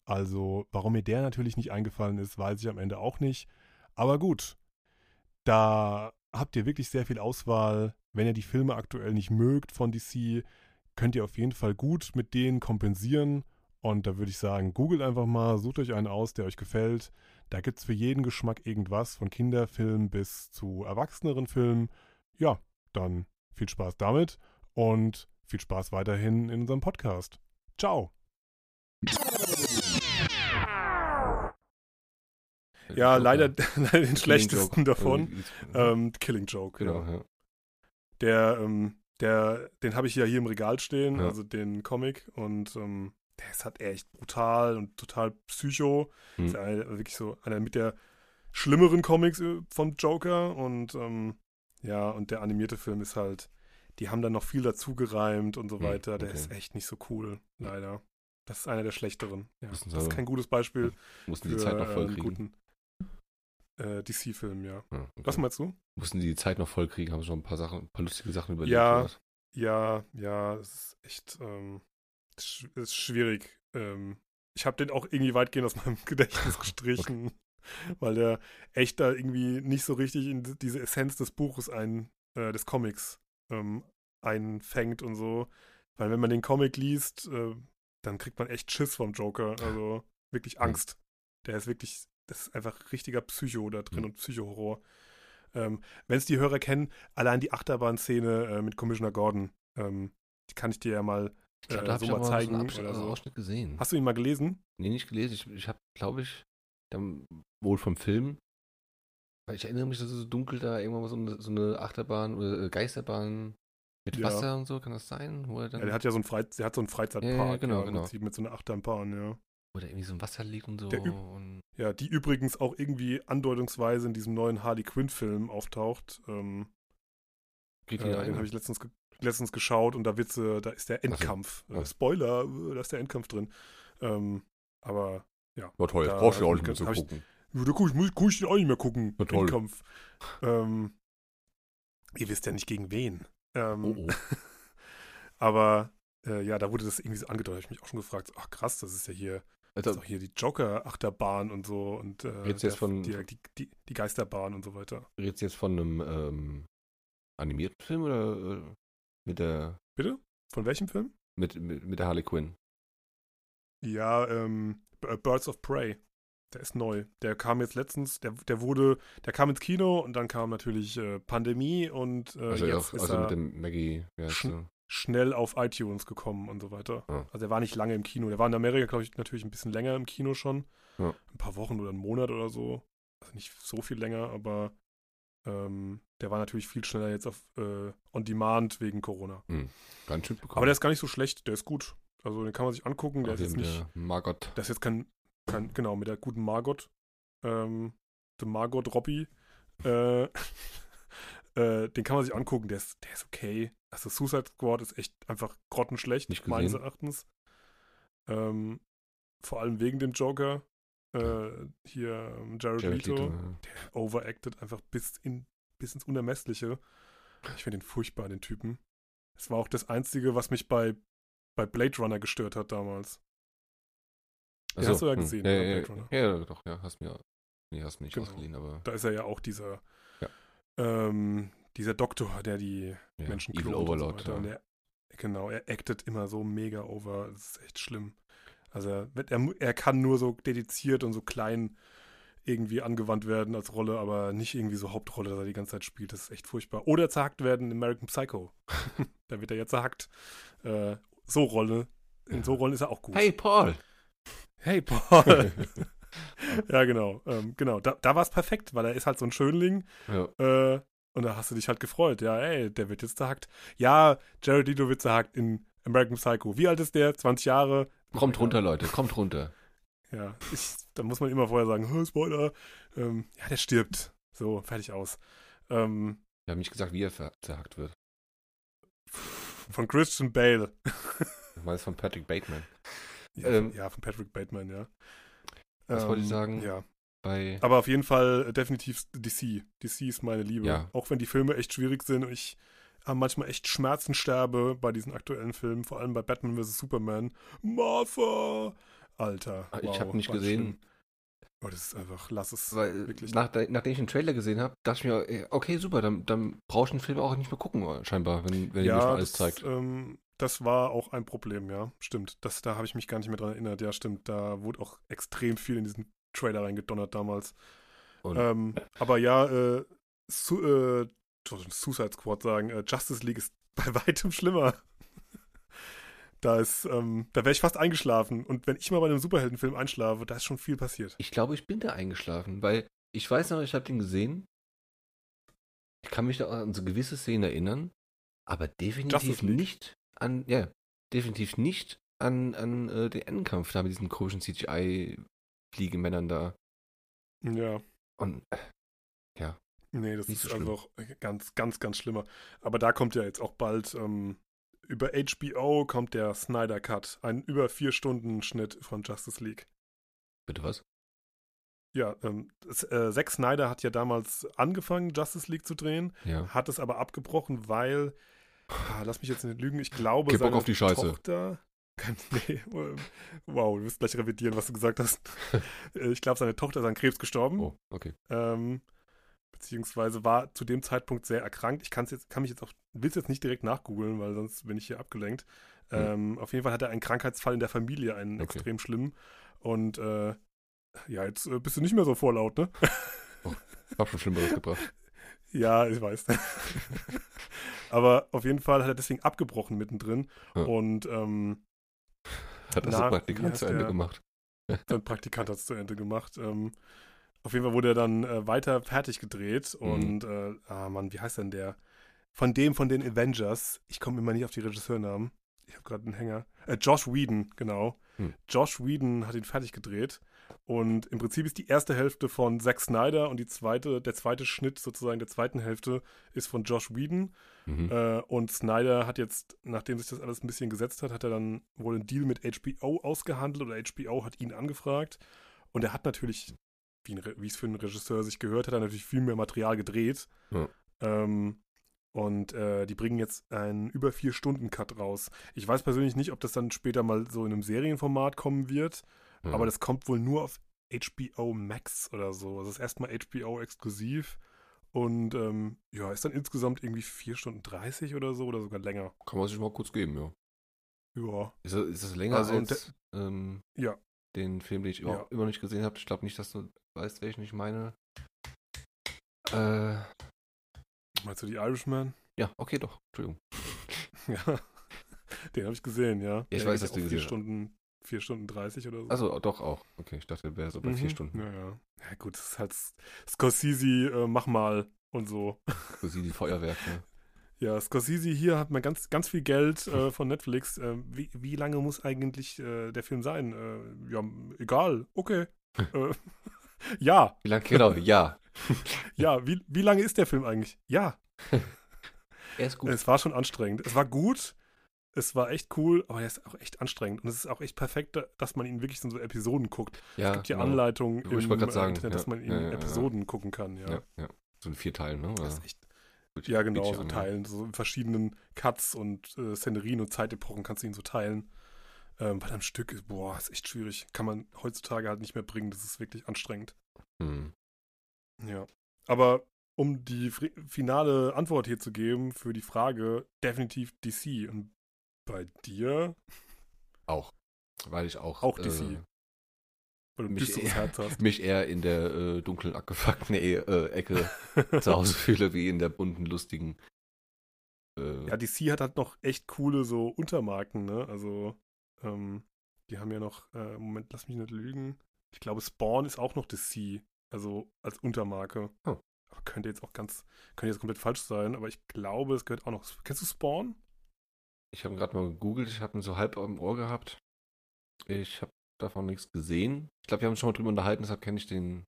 Also, warum mir der natürlich nicht eingefallen ist, weiß ich am Ende auch nicht. Aber gut, da habt ihr wirklich sehr viel Auswahl. Wenn ihr die Filme aktuell nicht mögt von DC, könnt ihr auf jeden Fall gut mit denen kompensieren. Und da würde ich sagen, googelt einfach mal, sucht euch einen aus, der euch gefällt. Da gibt es für jeden Geschmack irgendwas, von Kinderfilmen bis zu erwachseneren Filmen. Ja, dann viel Spaß damit und viel Spaß weiterhin in unserem Podcast. Ciao! Ja, leider, (laughs) leider den schlechtesten davon. Ähm, Killing Joke. genau, ja. Der, ähm, der, den habe ich ja hier im Regal stehen, Ja. also den Comic. Und ähm, der ist halt echt brutal und total psycho. Hm. Ist ja einer, wirklich so einer mit der schlimmeren Comics äh, von Joker. Und ähm, ja, und der animierte Film ist halt, die haben dann noch viel dazu gereimt und so Hm, weiter. Der okay. ist echt nicht so cool, leider. Das ist einer der schlechteren. Ja, das ist kein gutes Beispiel Mussten die Zeit noch äh, voll einen kriegen. guten äh, DC-Film, ja. Ja, okay. Was meinst du? Mussten die die Zeit noch voll kriegen, haben schon ein paar Sachen, ein paar lustige Sachen überlegt. Ja. oder? Ja, ja, es ist echt, ähm, es ist schwierig. Ähm, ich habe den auch irgendwie weitgehend aus (laughs) meinem Gedächtnis gestrichen, weil der echt da irgendwie nicht so richtig in di- diese Essenz des Buches ein, äh, des Comics ähm, einfängt und so. Weil wenn man den Comic liest, äh, dann kriegt man echt Schiss vom Joker, also wirklich. Angst. Der ist wirklich, das ist einfach richtiger Psycho da drin Hm. und Psychohorror. Ähm, Wenn es die Hörer kennen, allein die Achterbahnszene äh, mit Commissioner Gordon, ähm, die kann ich dir ja mal äh, habe so mal zeigen einen oder so. Ausschnitt gesehen. Hast du ihn mal gelesen? Nee, nicht gelesen. Ich, ich habe, glaube ich, dann wohl vom Film. Weil ich erinnere mich, dass es so dunkel da irgendwann mal so eine, so eine Achterbahn oder äh, Geisterbahn mit Ja. Wasser und so, kann das sein? Wo er dann, Ja, der hat ja so einen, Freiz der hat so einen Freizeitpark, Ja, genau, im genau. Prinzip mit so einer Achterbahn, ja. Wo der irgendwie so im Wasser liegt und so. Und, Ja, die übrigens auch irgendwie andeutungsweise in diesem neuen Harley Quinn-Film auftaucht. Ähm, äh, den habe ich letztens, ge letztens geschaut und da wird's, äh, da ist der Endkampf. So. Äh, Spoiler, äh, da ist der Endkampf drin. Ähm, aber War toll, da brauchst du auch hab nicht mehr ich- zu ich- gucken. Ja, da guck ich, muss, guck ich den auch nicht mehr gucken. Na toll. Endkampf. Ähm, ihr wisst ja nicht gegen wen. Ähm, Oh, oh. (laughs) Aber äh, ja, da wurde das irgendwie so angedeutet. Ich mich auch schon gefragt, ach krass, das ist ja hier, Also, doch hier die Joker-Achterbahn und so und äh, Jetzt- der- von- die, die, die, Geisterbahn und so weiter. redest du jetzt von einem ähm, animierten Film oder äh, mit der Bitte? Von welchem Film? mit, mit, mit der Harley Quinn? Ja, ähm, äh, Birds of Prey. Der ist neu. Der kam jetzt letztens, der, der wurde, der kam ins Kino und dann kam natürlich äh, Pandemie und äh, Also, ja, jetzt ist also mit dem Maggie, heißt Sch- sie? Schnell auf iTunes gekommen und so weiter. Ah. Also er war nicht lange im Kino. Der war in Amerika, glaube ich, natürlich ein bisschen länger im Kino schon. Ja. Ein paar Wochen oder einen Monat oder so. Also nicht so viel länger, aber ähm, der war natürlich viel schneller jetzt auf äh, On Demand wegen Corona. Ganz schön bekommen. Aber der ist gar nicht so schlecht, der ist gut. Also den kann man sich angucken. Der ist jetzt nicht, Margot. das ist jetzt kein, kein, genau, mit der guten Margot. Ähm, der Margot Robbie. Äh, (laughs) äh, den kann man sich angucken, der ist, der ist okay. Also Suicide Squad ist echt einfach grottenschlecht, Nicht meines. Erachtens. Ähm, vor allem wegen dem Joker. Äh, hier ähm, Jared, Jared Leto, Leto. ja. der overacted einfach bis, in, bis ins Unermessliche. Ich finde ihn furchtbar, den Typen. Es war auch das Einzige, was mich bei, bei Blade Runner gestört hat damals. Den hast du ja hm. gesehen, Ja, Blade ja, ja, doch, ja, hast mir, nee, hast mir nicht Genau. ausgeliehen, aber Da ist er ja auch dieser, Ja. ähm, dieser Doktor, der die ja, Menschen Evil klont Overlord. und so weiter. Ja. er, genau, er actet immer so mega over. Das ist echt schlimm. Also er, er, er kann nur so dediziert und so klein irgendwie angewandt werden als Rolle, aber nicht irgendwie so Hauptrolle, dass er die ganze Zeit spielt. Das ist echt furchtbar. Oder zerhackt werden in American Psycho. (laughs) da wird er ja zerhackt. Äh, so Rolle. In Ja. so Rollen ist er auch gut. Hey, Paul! Hey, Paul. (laughs) ja, genau. Ähm, genau. Da, da war es perfekt, weil er ist halt so ein Schönling. ja. Äh, Und da hast du dich halt gefreut. Ja, ey, der wird jetzt zerhackt. Ja, Jared Leto wird zerhackt in American Psycho. Wie alt ist der? 20 Jahre? Kommt runter, Leute, kommt runter. (laughs) Ja, ich, da muss man immer vorher sagen, "Hä, Spoiler. Ähm, ja, der stirbt. So, fertig aus. Ähm, Wir haben nicht gesagt, wie er zerhackt wird. von Christian Bale. Ich meine, es von Patrick Bateman. Ja, Ähm, von, ja, von Patrick Bateman, ja. Was wollte ich Ähm, sagen? Ja, Bei. aber auf jeden Fall äh, definitiv DC. DC ist meine Liebe. Ja. Auch wenn die Filme echt schwierig sind und ich äh, manchmal echt Schmerzen sterbe bei diesen aktuellen Filmen, vor allem bei Batman vs. Superman. Martha! Alter. Ah, ich wow, hab nicht war gesehen. schlimm. Oh, das ist einfach, lass es. Weil, wirklich. nach, nachdem ich den Trailer gesehen habe, dachte ich mir, okay, super, dann, dann brauche ich den Film auch nicht mehr gucken, scheinbar, wenn, wenn er mir schon ja, alles das, zeigt. ähm, das war auch ein Problem, ja. Stimmt. Das, da habe ich mich gar nicht mehr dran erinnert. Ja, stimmt. Da wurde auch extrem viel in diesen Trailer reingedonnert damals. Ähm, aber ja, äh, Su äh, Suicide Squad sagen, äh, Justice League ist (laughs) bei weitem schlimmer. da ist, ähm, da wäre ich fast eingeschlafen. Und wenn ich mal bei einem Superheldenfilm einschlafe, da ist schon viel passiert. ich glaube, ich bin da eingeschlafen, weil ich weiß noch, ich habe den gesehen. Ich kann mich da an so gewisse Szenen erinnern, aber definitiv nicht an, ja, definitiv nicht an, an äh, den Endkampf da mit diesen komischen CGI-Fliegemännern da. Ja. Und äh, Nee, das ist so schlimm. einfach ganz, ganz, ganz schlimmer. Aber da kommt ja jetzt auch bald ähm, über HBO kommt der Snyder Cut, ein über vier Stunden Schnitt von Justice League. bitte was? Ja, ähm, das, äh, Zack Snyder hat ja damals angefangen, Justice League zu drehen, Ja. hat es aber abgebrochen, weil, ah, lass mich jetzt nicht lügen, ich glaube, Bock seine auf die Scheiße. Tochter, nee, wow, du wirst gleich revidieren, was du gesagt hast. (laughs) Äh, ich glaube, seine Tochter ist an Krebs gestorben. Oh, okay. ähm, beziehungsweise war zu dem Zeitpunkt sehr erkrankt. Ich kann's jetzt, kann mich jetzt auch, will es jetzt nicht direkt nachgoogeln, weil sonst bin ich hier abgelenkt. Hm. Ähm, auf jeden Fall hat er einen Krankheitsfall in der Familie, einen Okay. extrem schlimmen. Und äh, ja, jetzt äh, bist du nicht mehr so vorlaut, ne? Hab schon Schlimmeres gebracht. (laughs) ja, ich weiß. (laughs) Aber auf jeden Fall hat er deswegen abgebrochen mittendrin Ja. und ähm, Hat das Na, wie Praktikant zu Ende der? gemacht. (laughs) sein Praktikant hat es zu Ende gemacht. Ähm, auf jeden Fall wurde er dann äh, weiter fertig gedreht Mhm. und äh, ah Mann, wie heißt denn der? Von dem von den Avengers. Ich komme immer nicht auf die Regisseurnamen. Ich habe gerade einen Hänger. Äh, Josh Whedon, genau. Hm. Josh Whedon hat ihn fertig gedreht und im Prinzip ist die erste Hälfte von Zack Snyder und die zweite, der zweite Schnitt sozusagen der zweiten Hälfte ist von Josh Whedon. Mhm. Äh, und Snyder hat jetzt, nachdem sich das alles ein bisschen gesetzt hat, hat er dann wohl einen Deal mit HBO ausgehandelt oder HBO hat ihn angefragt. Und er hat natürlich, wie, es für einen Regisseur sich gehört, hat er natürlich viel mehr Material gedreht. Ja. Ähm, und äh, die bringen jetzt einen über vier Stunden Cut raus. Ich weiß persönlich nicht, ob das dann später mal so in einem Serienformat kommen wird, Ja. aber das kommt wohl nur auf HBO Max oder so. Also Das ist erstmal HBO exklusiv. Und ähm, ja, ist dann insgesamt irgendwie 4 Stunden 30 oder so oder sogar länger. Kann man sich mal kurz geben, ja. Ja. Ist das, ist das länger Also, als ähm, Ja. den Film, den ich Ja. überhaupt immer nicht gesehen habe? Ich glaube nicht, dass du weißt, welchen ich meine. Äh, Meinst du die Irishman? ja, okay, doch. Entschuldigung. (laughs) Ja. Den habe ich gesehen, ja. ich Der weiß, dass du auch 4 gesehen hast. Stunden, 4 Stunden 30 oder so. Also doch auch. Okay, ich dachte, wäre so bei vier Mhm. Stunden. Ja, ja. Ja, gut, das ist halt Scorsese, äh, mach mal und so. Die Feuerwerk, ne? (laughs) Ja, Scorsese hier hat man ganz, ganz viel Geld äh, von Netflix. Äh, wie, wie lange muss eigentlich äh, der Film sein? Äh, ja, egal. Okay. (laughs) äh, (laughs) ja, Wie lange? Genau, ja. ja. Wie, wie lange ist der Film eigentlich? Ja. Er ist gut. Es war schon anstrengend. Es war gut. Es war echt cool, aber er ist auch echt anstrengend. Und es ist auch echt perfekt, dass man ihn wirklich in so Episoden guckt. ja, es gibt ja genau. Anleitungen im äh, sagen, Internet, ja. dass man ihn Ja. Episoden gucken kann. Ja, Ja. So in vier Teilen, ne? das ist echt. Ja, genau, so an, ja. teilen. So in verschiedenen Cuts und äh, Szenerien und Zeitepochen kannst du ihn so teilen. Ähm, weil am Stück ist, boah, ist echt schwierig. Kann man heutzutage halt nicht mehr bringen. Das ist wirklich anstrengend. Hm. Ja. Aber um die finale Antwort hier zu geben für die Frage, definitiv DC. Und bei dir, Auch. Weil ich auch. Auch DC. Äh, weil du Mich eher- Herz hast. (laughs) mich eher in der äh, dunklen, abgefuckten e äh, Ecke (laughs) zu Hause fühle, wie in der bunten, lustigen. Äh, Ja, DC hat halt noch echt coole so Untermarken, ne? Also, ähm, die haben ja noch, äh, Moment, lass mich nicht lügen. Ich glaube, Spawn ist auch noch DC, also als Untermarke. Oh. aber könnte jetzt auch ganz, könnte jetzt komplett falsch sein, aber ich glaube, es gehört auch noch. Kennst du Spawn? Ich habe gerade mal gegoogelt, ich habe ihn so halb im Ohr gehabt. Ich habe davon nichts gesehen. Ich glaube, wir haben uns schon mal drüber unterhalten, deshalb kenne ich den,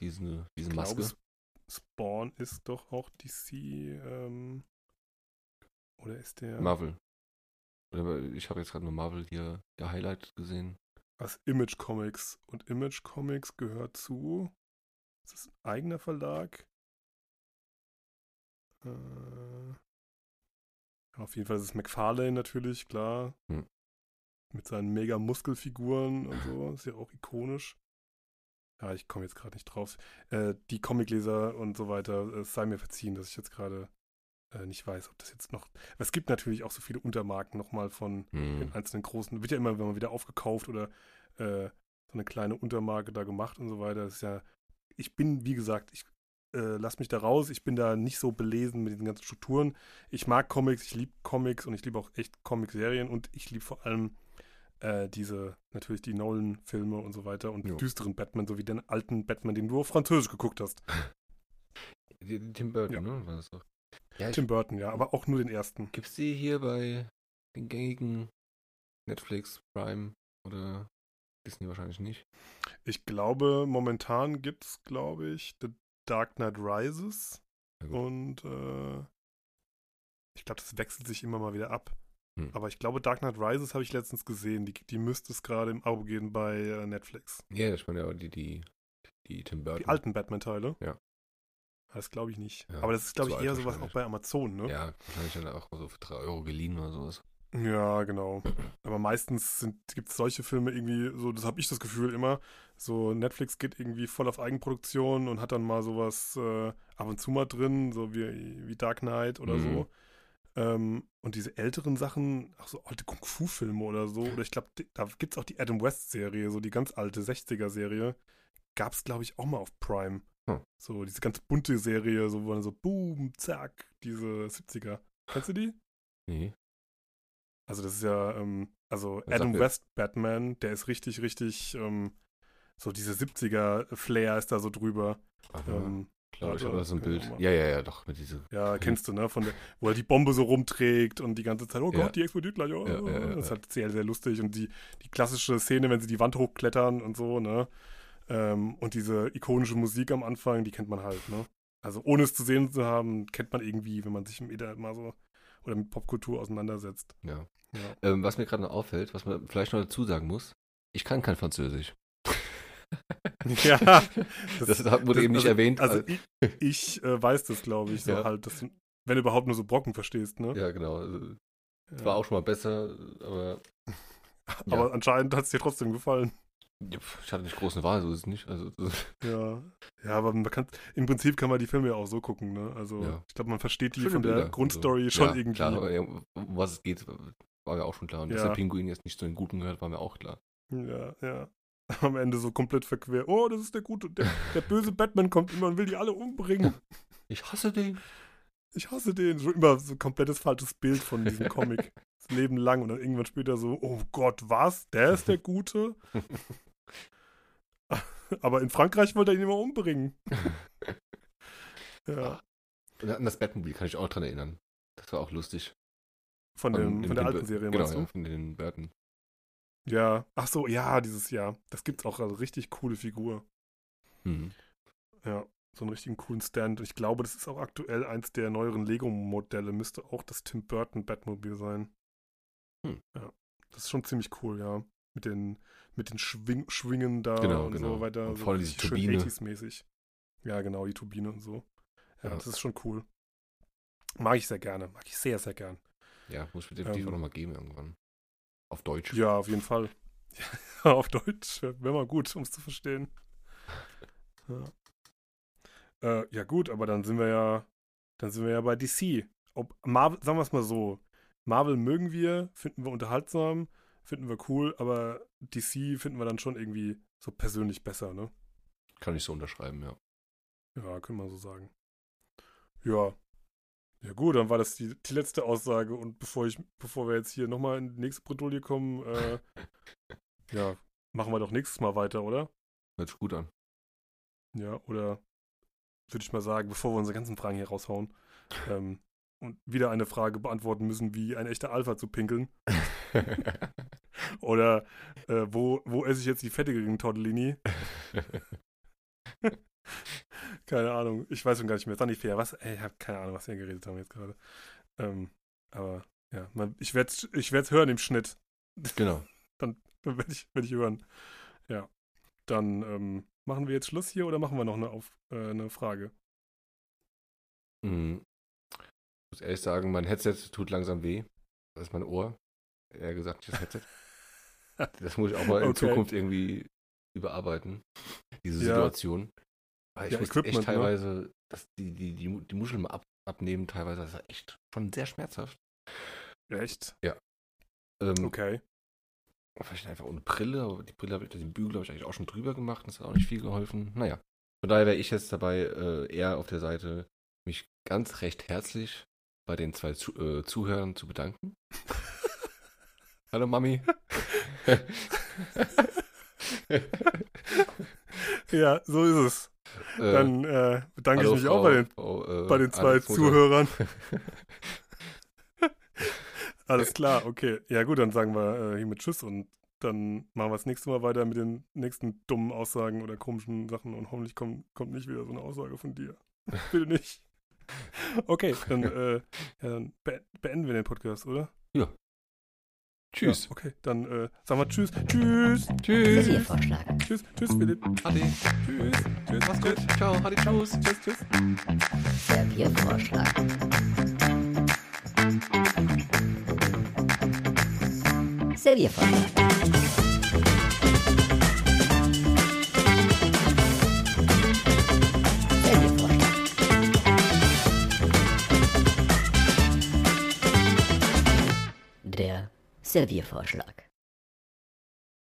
diesen, diese Ich Maske. glaube, Spawn ist doch auch DC, ähm, oder ist der Marvel. Ich habe jetzt gerade nur Marvel hier, ihr Highlight gesehen. aus Image Comics? Und Image Comics gehört zu, ist das ein eigener Verlag? Äh, auf jeden Fall ist es McFarlane natürlich, klar. Hm. Mit seinen mega Muskelfiguren und so, (laughs) ist ja auch ikonisch. Ja, ich komme jetzt gerade nicht drauf. Äh, die Comicleser und so weiter, es sei mir verziehen, dass ich jetzt gerade äh, nicht weiß, ob das jetzt noch. Aber es gibt natürlich auch so viele Untermarken nochmal von den Hm. einzelnen großen. Wird ja immer, wenn man wieder aufgekauft oder äh, so eine kleine Untermarke da gemacht und so weiter. Das ist ja. Ich bin, wie gesagt, ich äh, lass mich da raus. Ich bin da nicht so belesen mit diesen ganzen Strukturen. Ich mag Comics, ich liebe Comics und ich liebe auch echt Comic-Serien und ich liebe vor allem äh, diese, natürlich die Nolan-Filme und so weiter und Jo. düsteren Batman, so wie den alten Batman, den du auf Französisch geguckt hast. (laughs) Tim Burton, Ja. ne? War das doch. Ja, Tim Burton, ja, aber auch nur den ersten. Gibt's die hier bei den gängigen Netflix, Prime oder Disney wahrscheinlich nicht? Ich glaube, momentan gibt es, glaube ich, The Dark Knight Rises. Und äh, ich glaube, das wechselt sich immer mal wieder ab. Hm. Aber ich glaube, Dark Knight Rises habe ich letztens gesehen. Die, die müsste es gerade im Abo gehen bei äh, Netflix. Ja, ich meine ja die, die, die Tim Burton. Die alten Batman-Teile. Ja. Das glaube ich nicht. Ja, Aber das ist, glaube ich, eher sowas auch bei Amazon, ne? Ja, wahrscheinlich dann auch so für 3 Euro geliehen oder sowas. Ja, genau. Aber meistens gibt es solche Filme irgendwie, so, das habe ich das Gefühl immer, so Netflix geht irgendwie voll auf Eigenproduktion und hat dann mal sowas äh, ab und zu mal drin, so wie, wie Dark Knight oder Mhm. so. Ähm, und diese älteren Sachen, auch so alte Kung-Fu-Filme oder so, oder ich glaube, da gibt es auch die Adam West-Serie, so die ganz alte 60er-Serie, gab es, glaube ich, auch mal auf Prime. Hm. So diese ganz bunte Serie, so wo dann so boom, zack, diese 70er. Kennst du die? Nee. Also das ist ja, ähm, also Adam. West Batman, der ist richtig, richtig, ähm, so diese 70er Flair ist da so drüber. Aber, Ähm, glaube ich, habe da so ein Bild. Ja, ja, ja, doch, mit diese. ja, kennst du, ne? Von der, wo er die Bombe so rumträgt und die ganze Zeit, oh Ja. Gott, die explodiert gleich. Oh, Ja, ja, ja, das ist ja. halt sehr, sehr lustig. Und die, die klassische Szene, wenn sie die Wand hochklettern und so, ne? Ähm, und diese ikonische Musik am Anfang, die kennt man halt, ne? Also ohne es zu sehen zu haben, kennt man irgendwie, wenn man sich im Internet mal so oder mit Popkultur auseinandersetzt. Ja. Ja. Ähm, was mir gerade noch auffällt, was man vielleicht noch dazu sagen muss, ich kann kein Französisch. (laughs) Ja, (laughs) Das wurde eben nicht also, erwähnt, Also als- ich, ich äh, weiß das, glaube ich, so Ja. halt, dass du, wenn du überhaupt nur so Brocken verstehst, ne? Ja, genau. Also, Ja. War auch schon mal besser, aber Aber anscheinend hat es dir trotzdem gefallen. Ja, ich hatte nicht große Wahl, so ist es nicht. Also, (laughs) Ja. Ja, aber man kann, im Prinzip kann man die Filme ja auch so gucken, ne? Also Ja. ich glaube, man versteht die schöne von der Bilder. Grundstory Also, schon ja, irgendwie. Klar, aber ja, um was es geht, war mir auch schon klar. Und dass Ja. der Pinguin jetzt nicht zu den Guten gehört, war mir auch klar. Ja, ja. (laughs) Am Ende so komplett verquer. Oh, das ist der gute, der, der böse (laughs) Batman kommt immer und will die alle umbringen. Ich hasse den. Ich hasse den. So immer so ein komplettes falsches Bild von diesem Comic. Das Leben lang und dann irgendwann später so, oh Gott, was? Der ist der Gute? (laughs) Aber in Frankreich wollte er ihn immer umbringen. (laughs) Ja, an das Batmobil kann ich auch dran erinnern. Das war auch lustig. von, dem, dem- von der alten Serie, Genau, meinst du? ja, von den Burton. Ja. Ach so, ja, dieses Jahr. Das gibt's auch, also richtig coole Figur. Mhm. Ja, so einen richtigen coolen Stand. Ich glaube, das ist auch aktuell eins der neueren Lego-Modelle. Müsste auch das Tim Burton Batmobil sein. Hm. Ja, das ist schon ziemlich cool, ja. Mit den, mit den Schwing Schwingen da Genau, und genau. so weiter. Und so vorne diese Turbine. Schön 80s-mäßig. Ja, genau, die Turbine und so. Ja, Ja. das ist schon cool. Mag ich sehr gerne. Mag ich sehr, sehr gern. Ja, muss ich mir definitiv Ähm. auch nochmal geben irgendwann. Auf Deutsch. Ja, auf jeden Fall. (laughs) auf Deutsch wäre mal gut, um es zu verstehen. (laughs) Ja. Äh, ja, gut, aber dann sind wir ja, dann sind wir ja bei DC. Ob Marvel, sagen wir es mal so, Marvel mögen wir, finden wir unterhaltsam, finden wir cool, aber DC finden wir dann schon irgendwie so persönlich besser, ne? Kann ich so unterschreiben, ja. Ja, können wir so sagen. Ja. Ja gut, dann war das die, die letzte Aussage und bevor ich, bevor wir jetzt hier nochmal in die nächste Bredouille kommen, äh, (laughs) ja, machen wir doch nächstes Mal weiter, oder? Hört sich gut an. Ja, oder würde ich mal sagen, bevor wir unsere ganzen Fragen hier raushauen. Ähm, und wieder eine Frage beantworten müssen, wie ein echter Alpha zu pinkeln. (laughs) Oder äh, wo, wo esse ich jetzt die fettigeren Tortellini? (laughs) keine Ahnung. Ich weiß schon gar nicht mehr. Ist doch nicht fair. Was? Ey, ich habe keine Ahnung, was wir geredet haben jetzt gerade. Ähm, aber ja, man, ich werde es ich werd's hören im Schnitt. genau. (laughs) Werde ich, werd ich hören. Ja. Dann ähm, machen wir jetzt Schluss hier oder machen wir noch eine, Auf, äh, eine Frage? Mhm. Ich muss ehrlich sagen, mein Headset tut langsam weh. Das ist mein Ohr. Eher gesagt, das Headset. (laughs) Das muss ich auch mal in Okay. Zukunft irgendwie überarbeiten. Diese Ja. Situation. Weil ich Ja, muss Equipment, echt ne? teilweise, dass die, die, die, die Muscheln mal ab, abnehmen, teilweise, das ist echt schon sehr schmerzhaft. Echt? Ähm, Okay. Vielleicht einfach ohne Brille, aber die Brille habe ich, den Bügel habe ich eigentlich auch schon drüber gemacht, das hat auch nicht viel geholfen. Naja. Von daher wäre ich jetzt dabei äh, eher auf der Seite, mich ganz recht herzlich bei den zwei Zu äh, Zuhörern zu bedanken. (laughs) Hallo Mami. (laughs) Ja, so ist es. Äh, Dann äh, bedanke ich mich Frau- auch bei den, Frau, äh, bei den zwei. Zuhörern. (laughs) Alles klar, okay. Ja gut, dann sagen wir äh, hiermit Tschüss und dann machen wir das nächste Mal weiter mit den nächsten dummen Aussagen oder komischen Sachen und hoffentlich kommt, kommt nicht wieder so eine Aussage von dir. Bitte nicht. Okay, dann, äh, ja, dann be beenden wir den Podcast, oder? Tschüss. Ja, okay, dann äh, sagen wir Tschüss. Tschüss. Tschüss. Serviervorschlag. Tschüss. Tschüss, Philipp. Ade. Tschüss. Tschüss. Mach's gut. Ciao. Ade. Tschüss. Tschüss. Tschüss. Serviervorschlag. Serviervorschlag. Serviervorschlag. Der Serviervorschlag.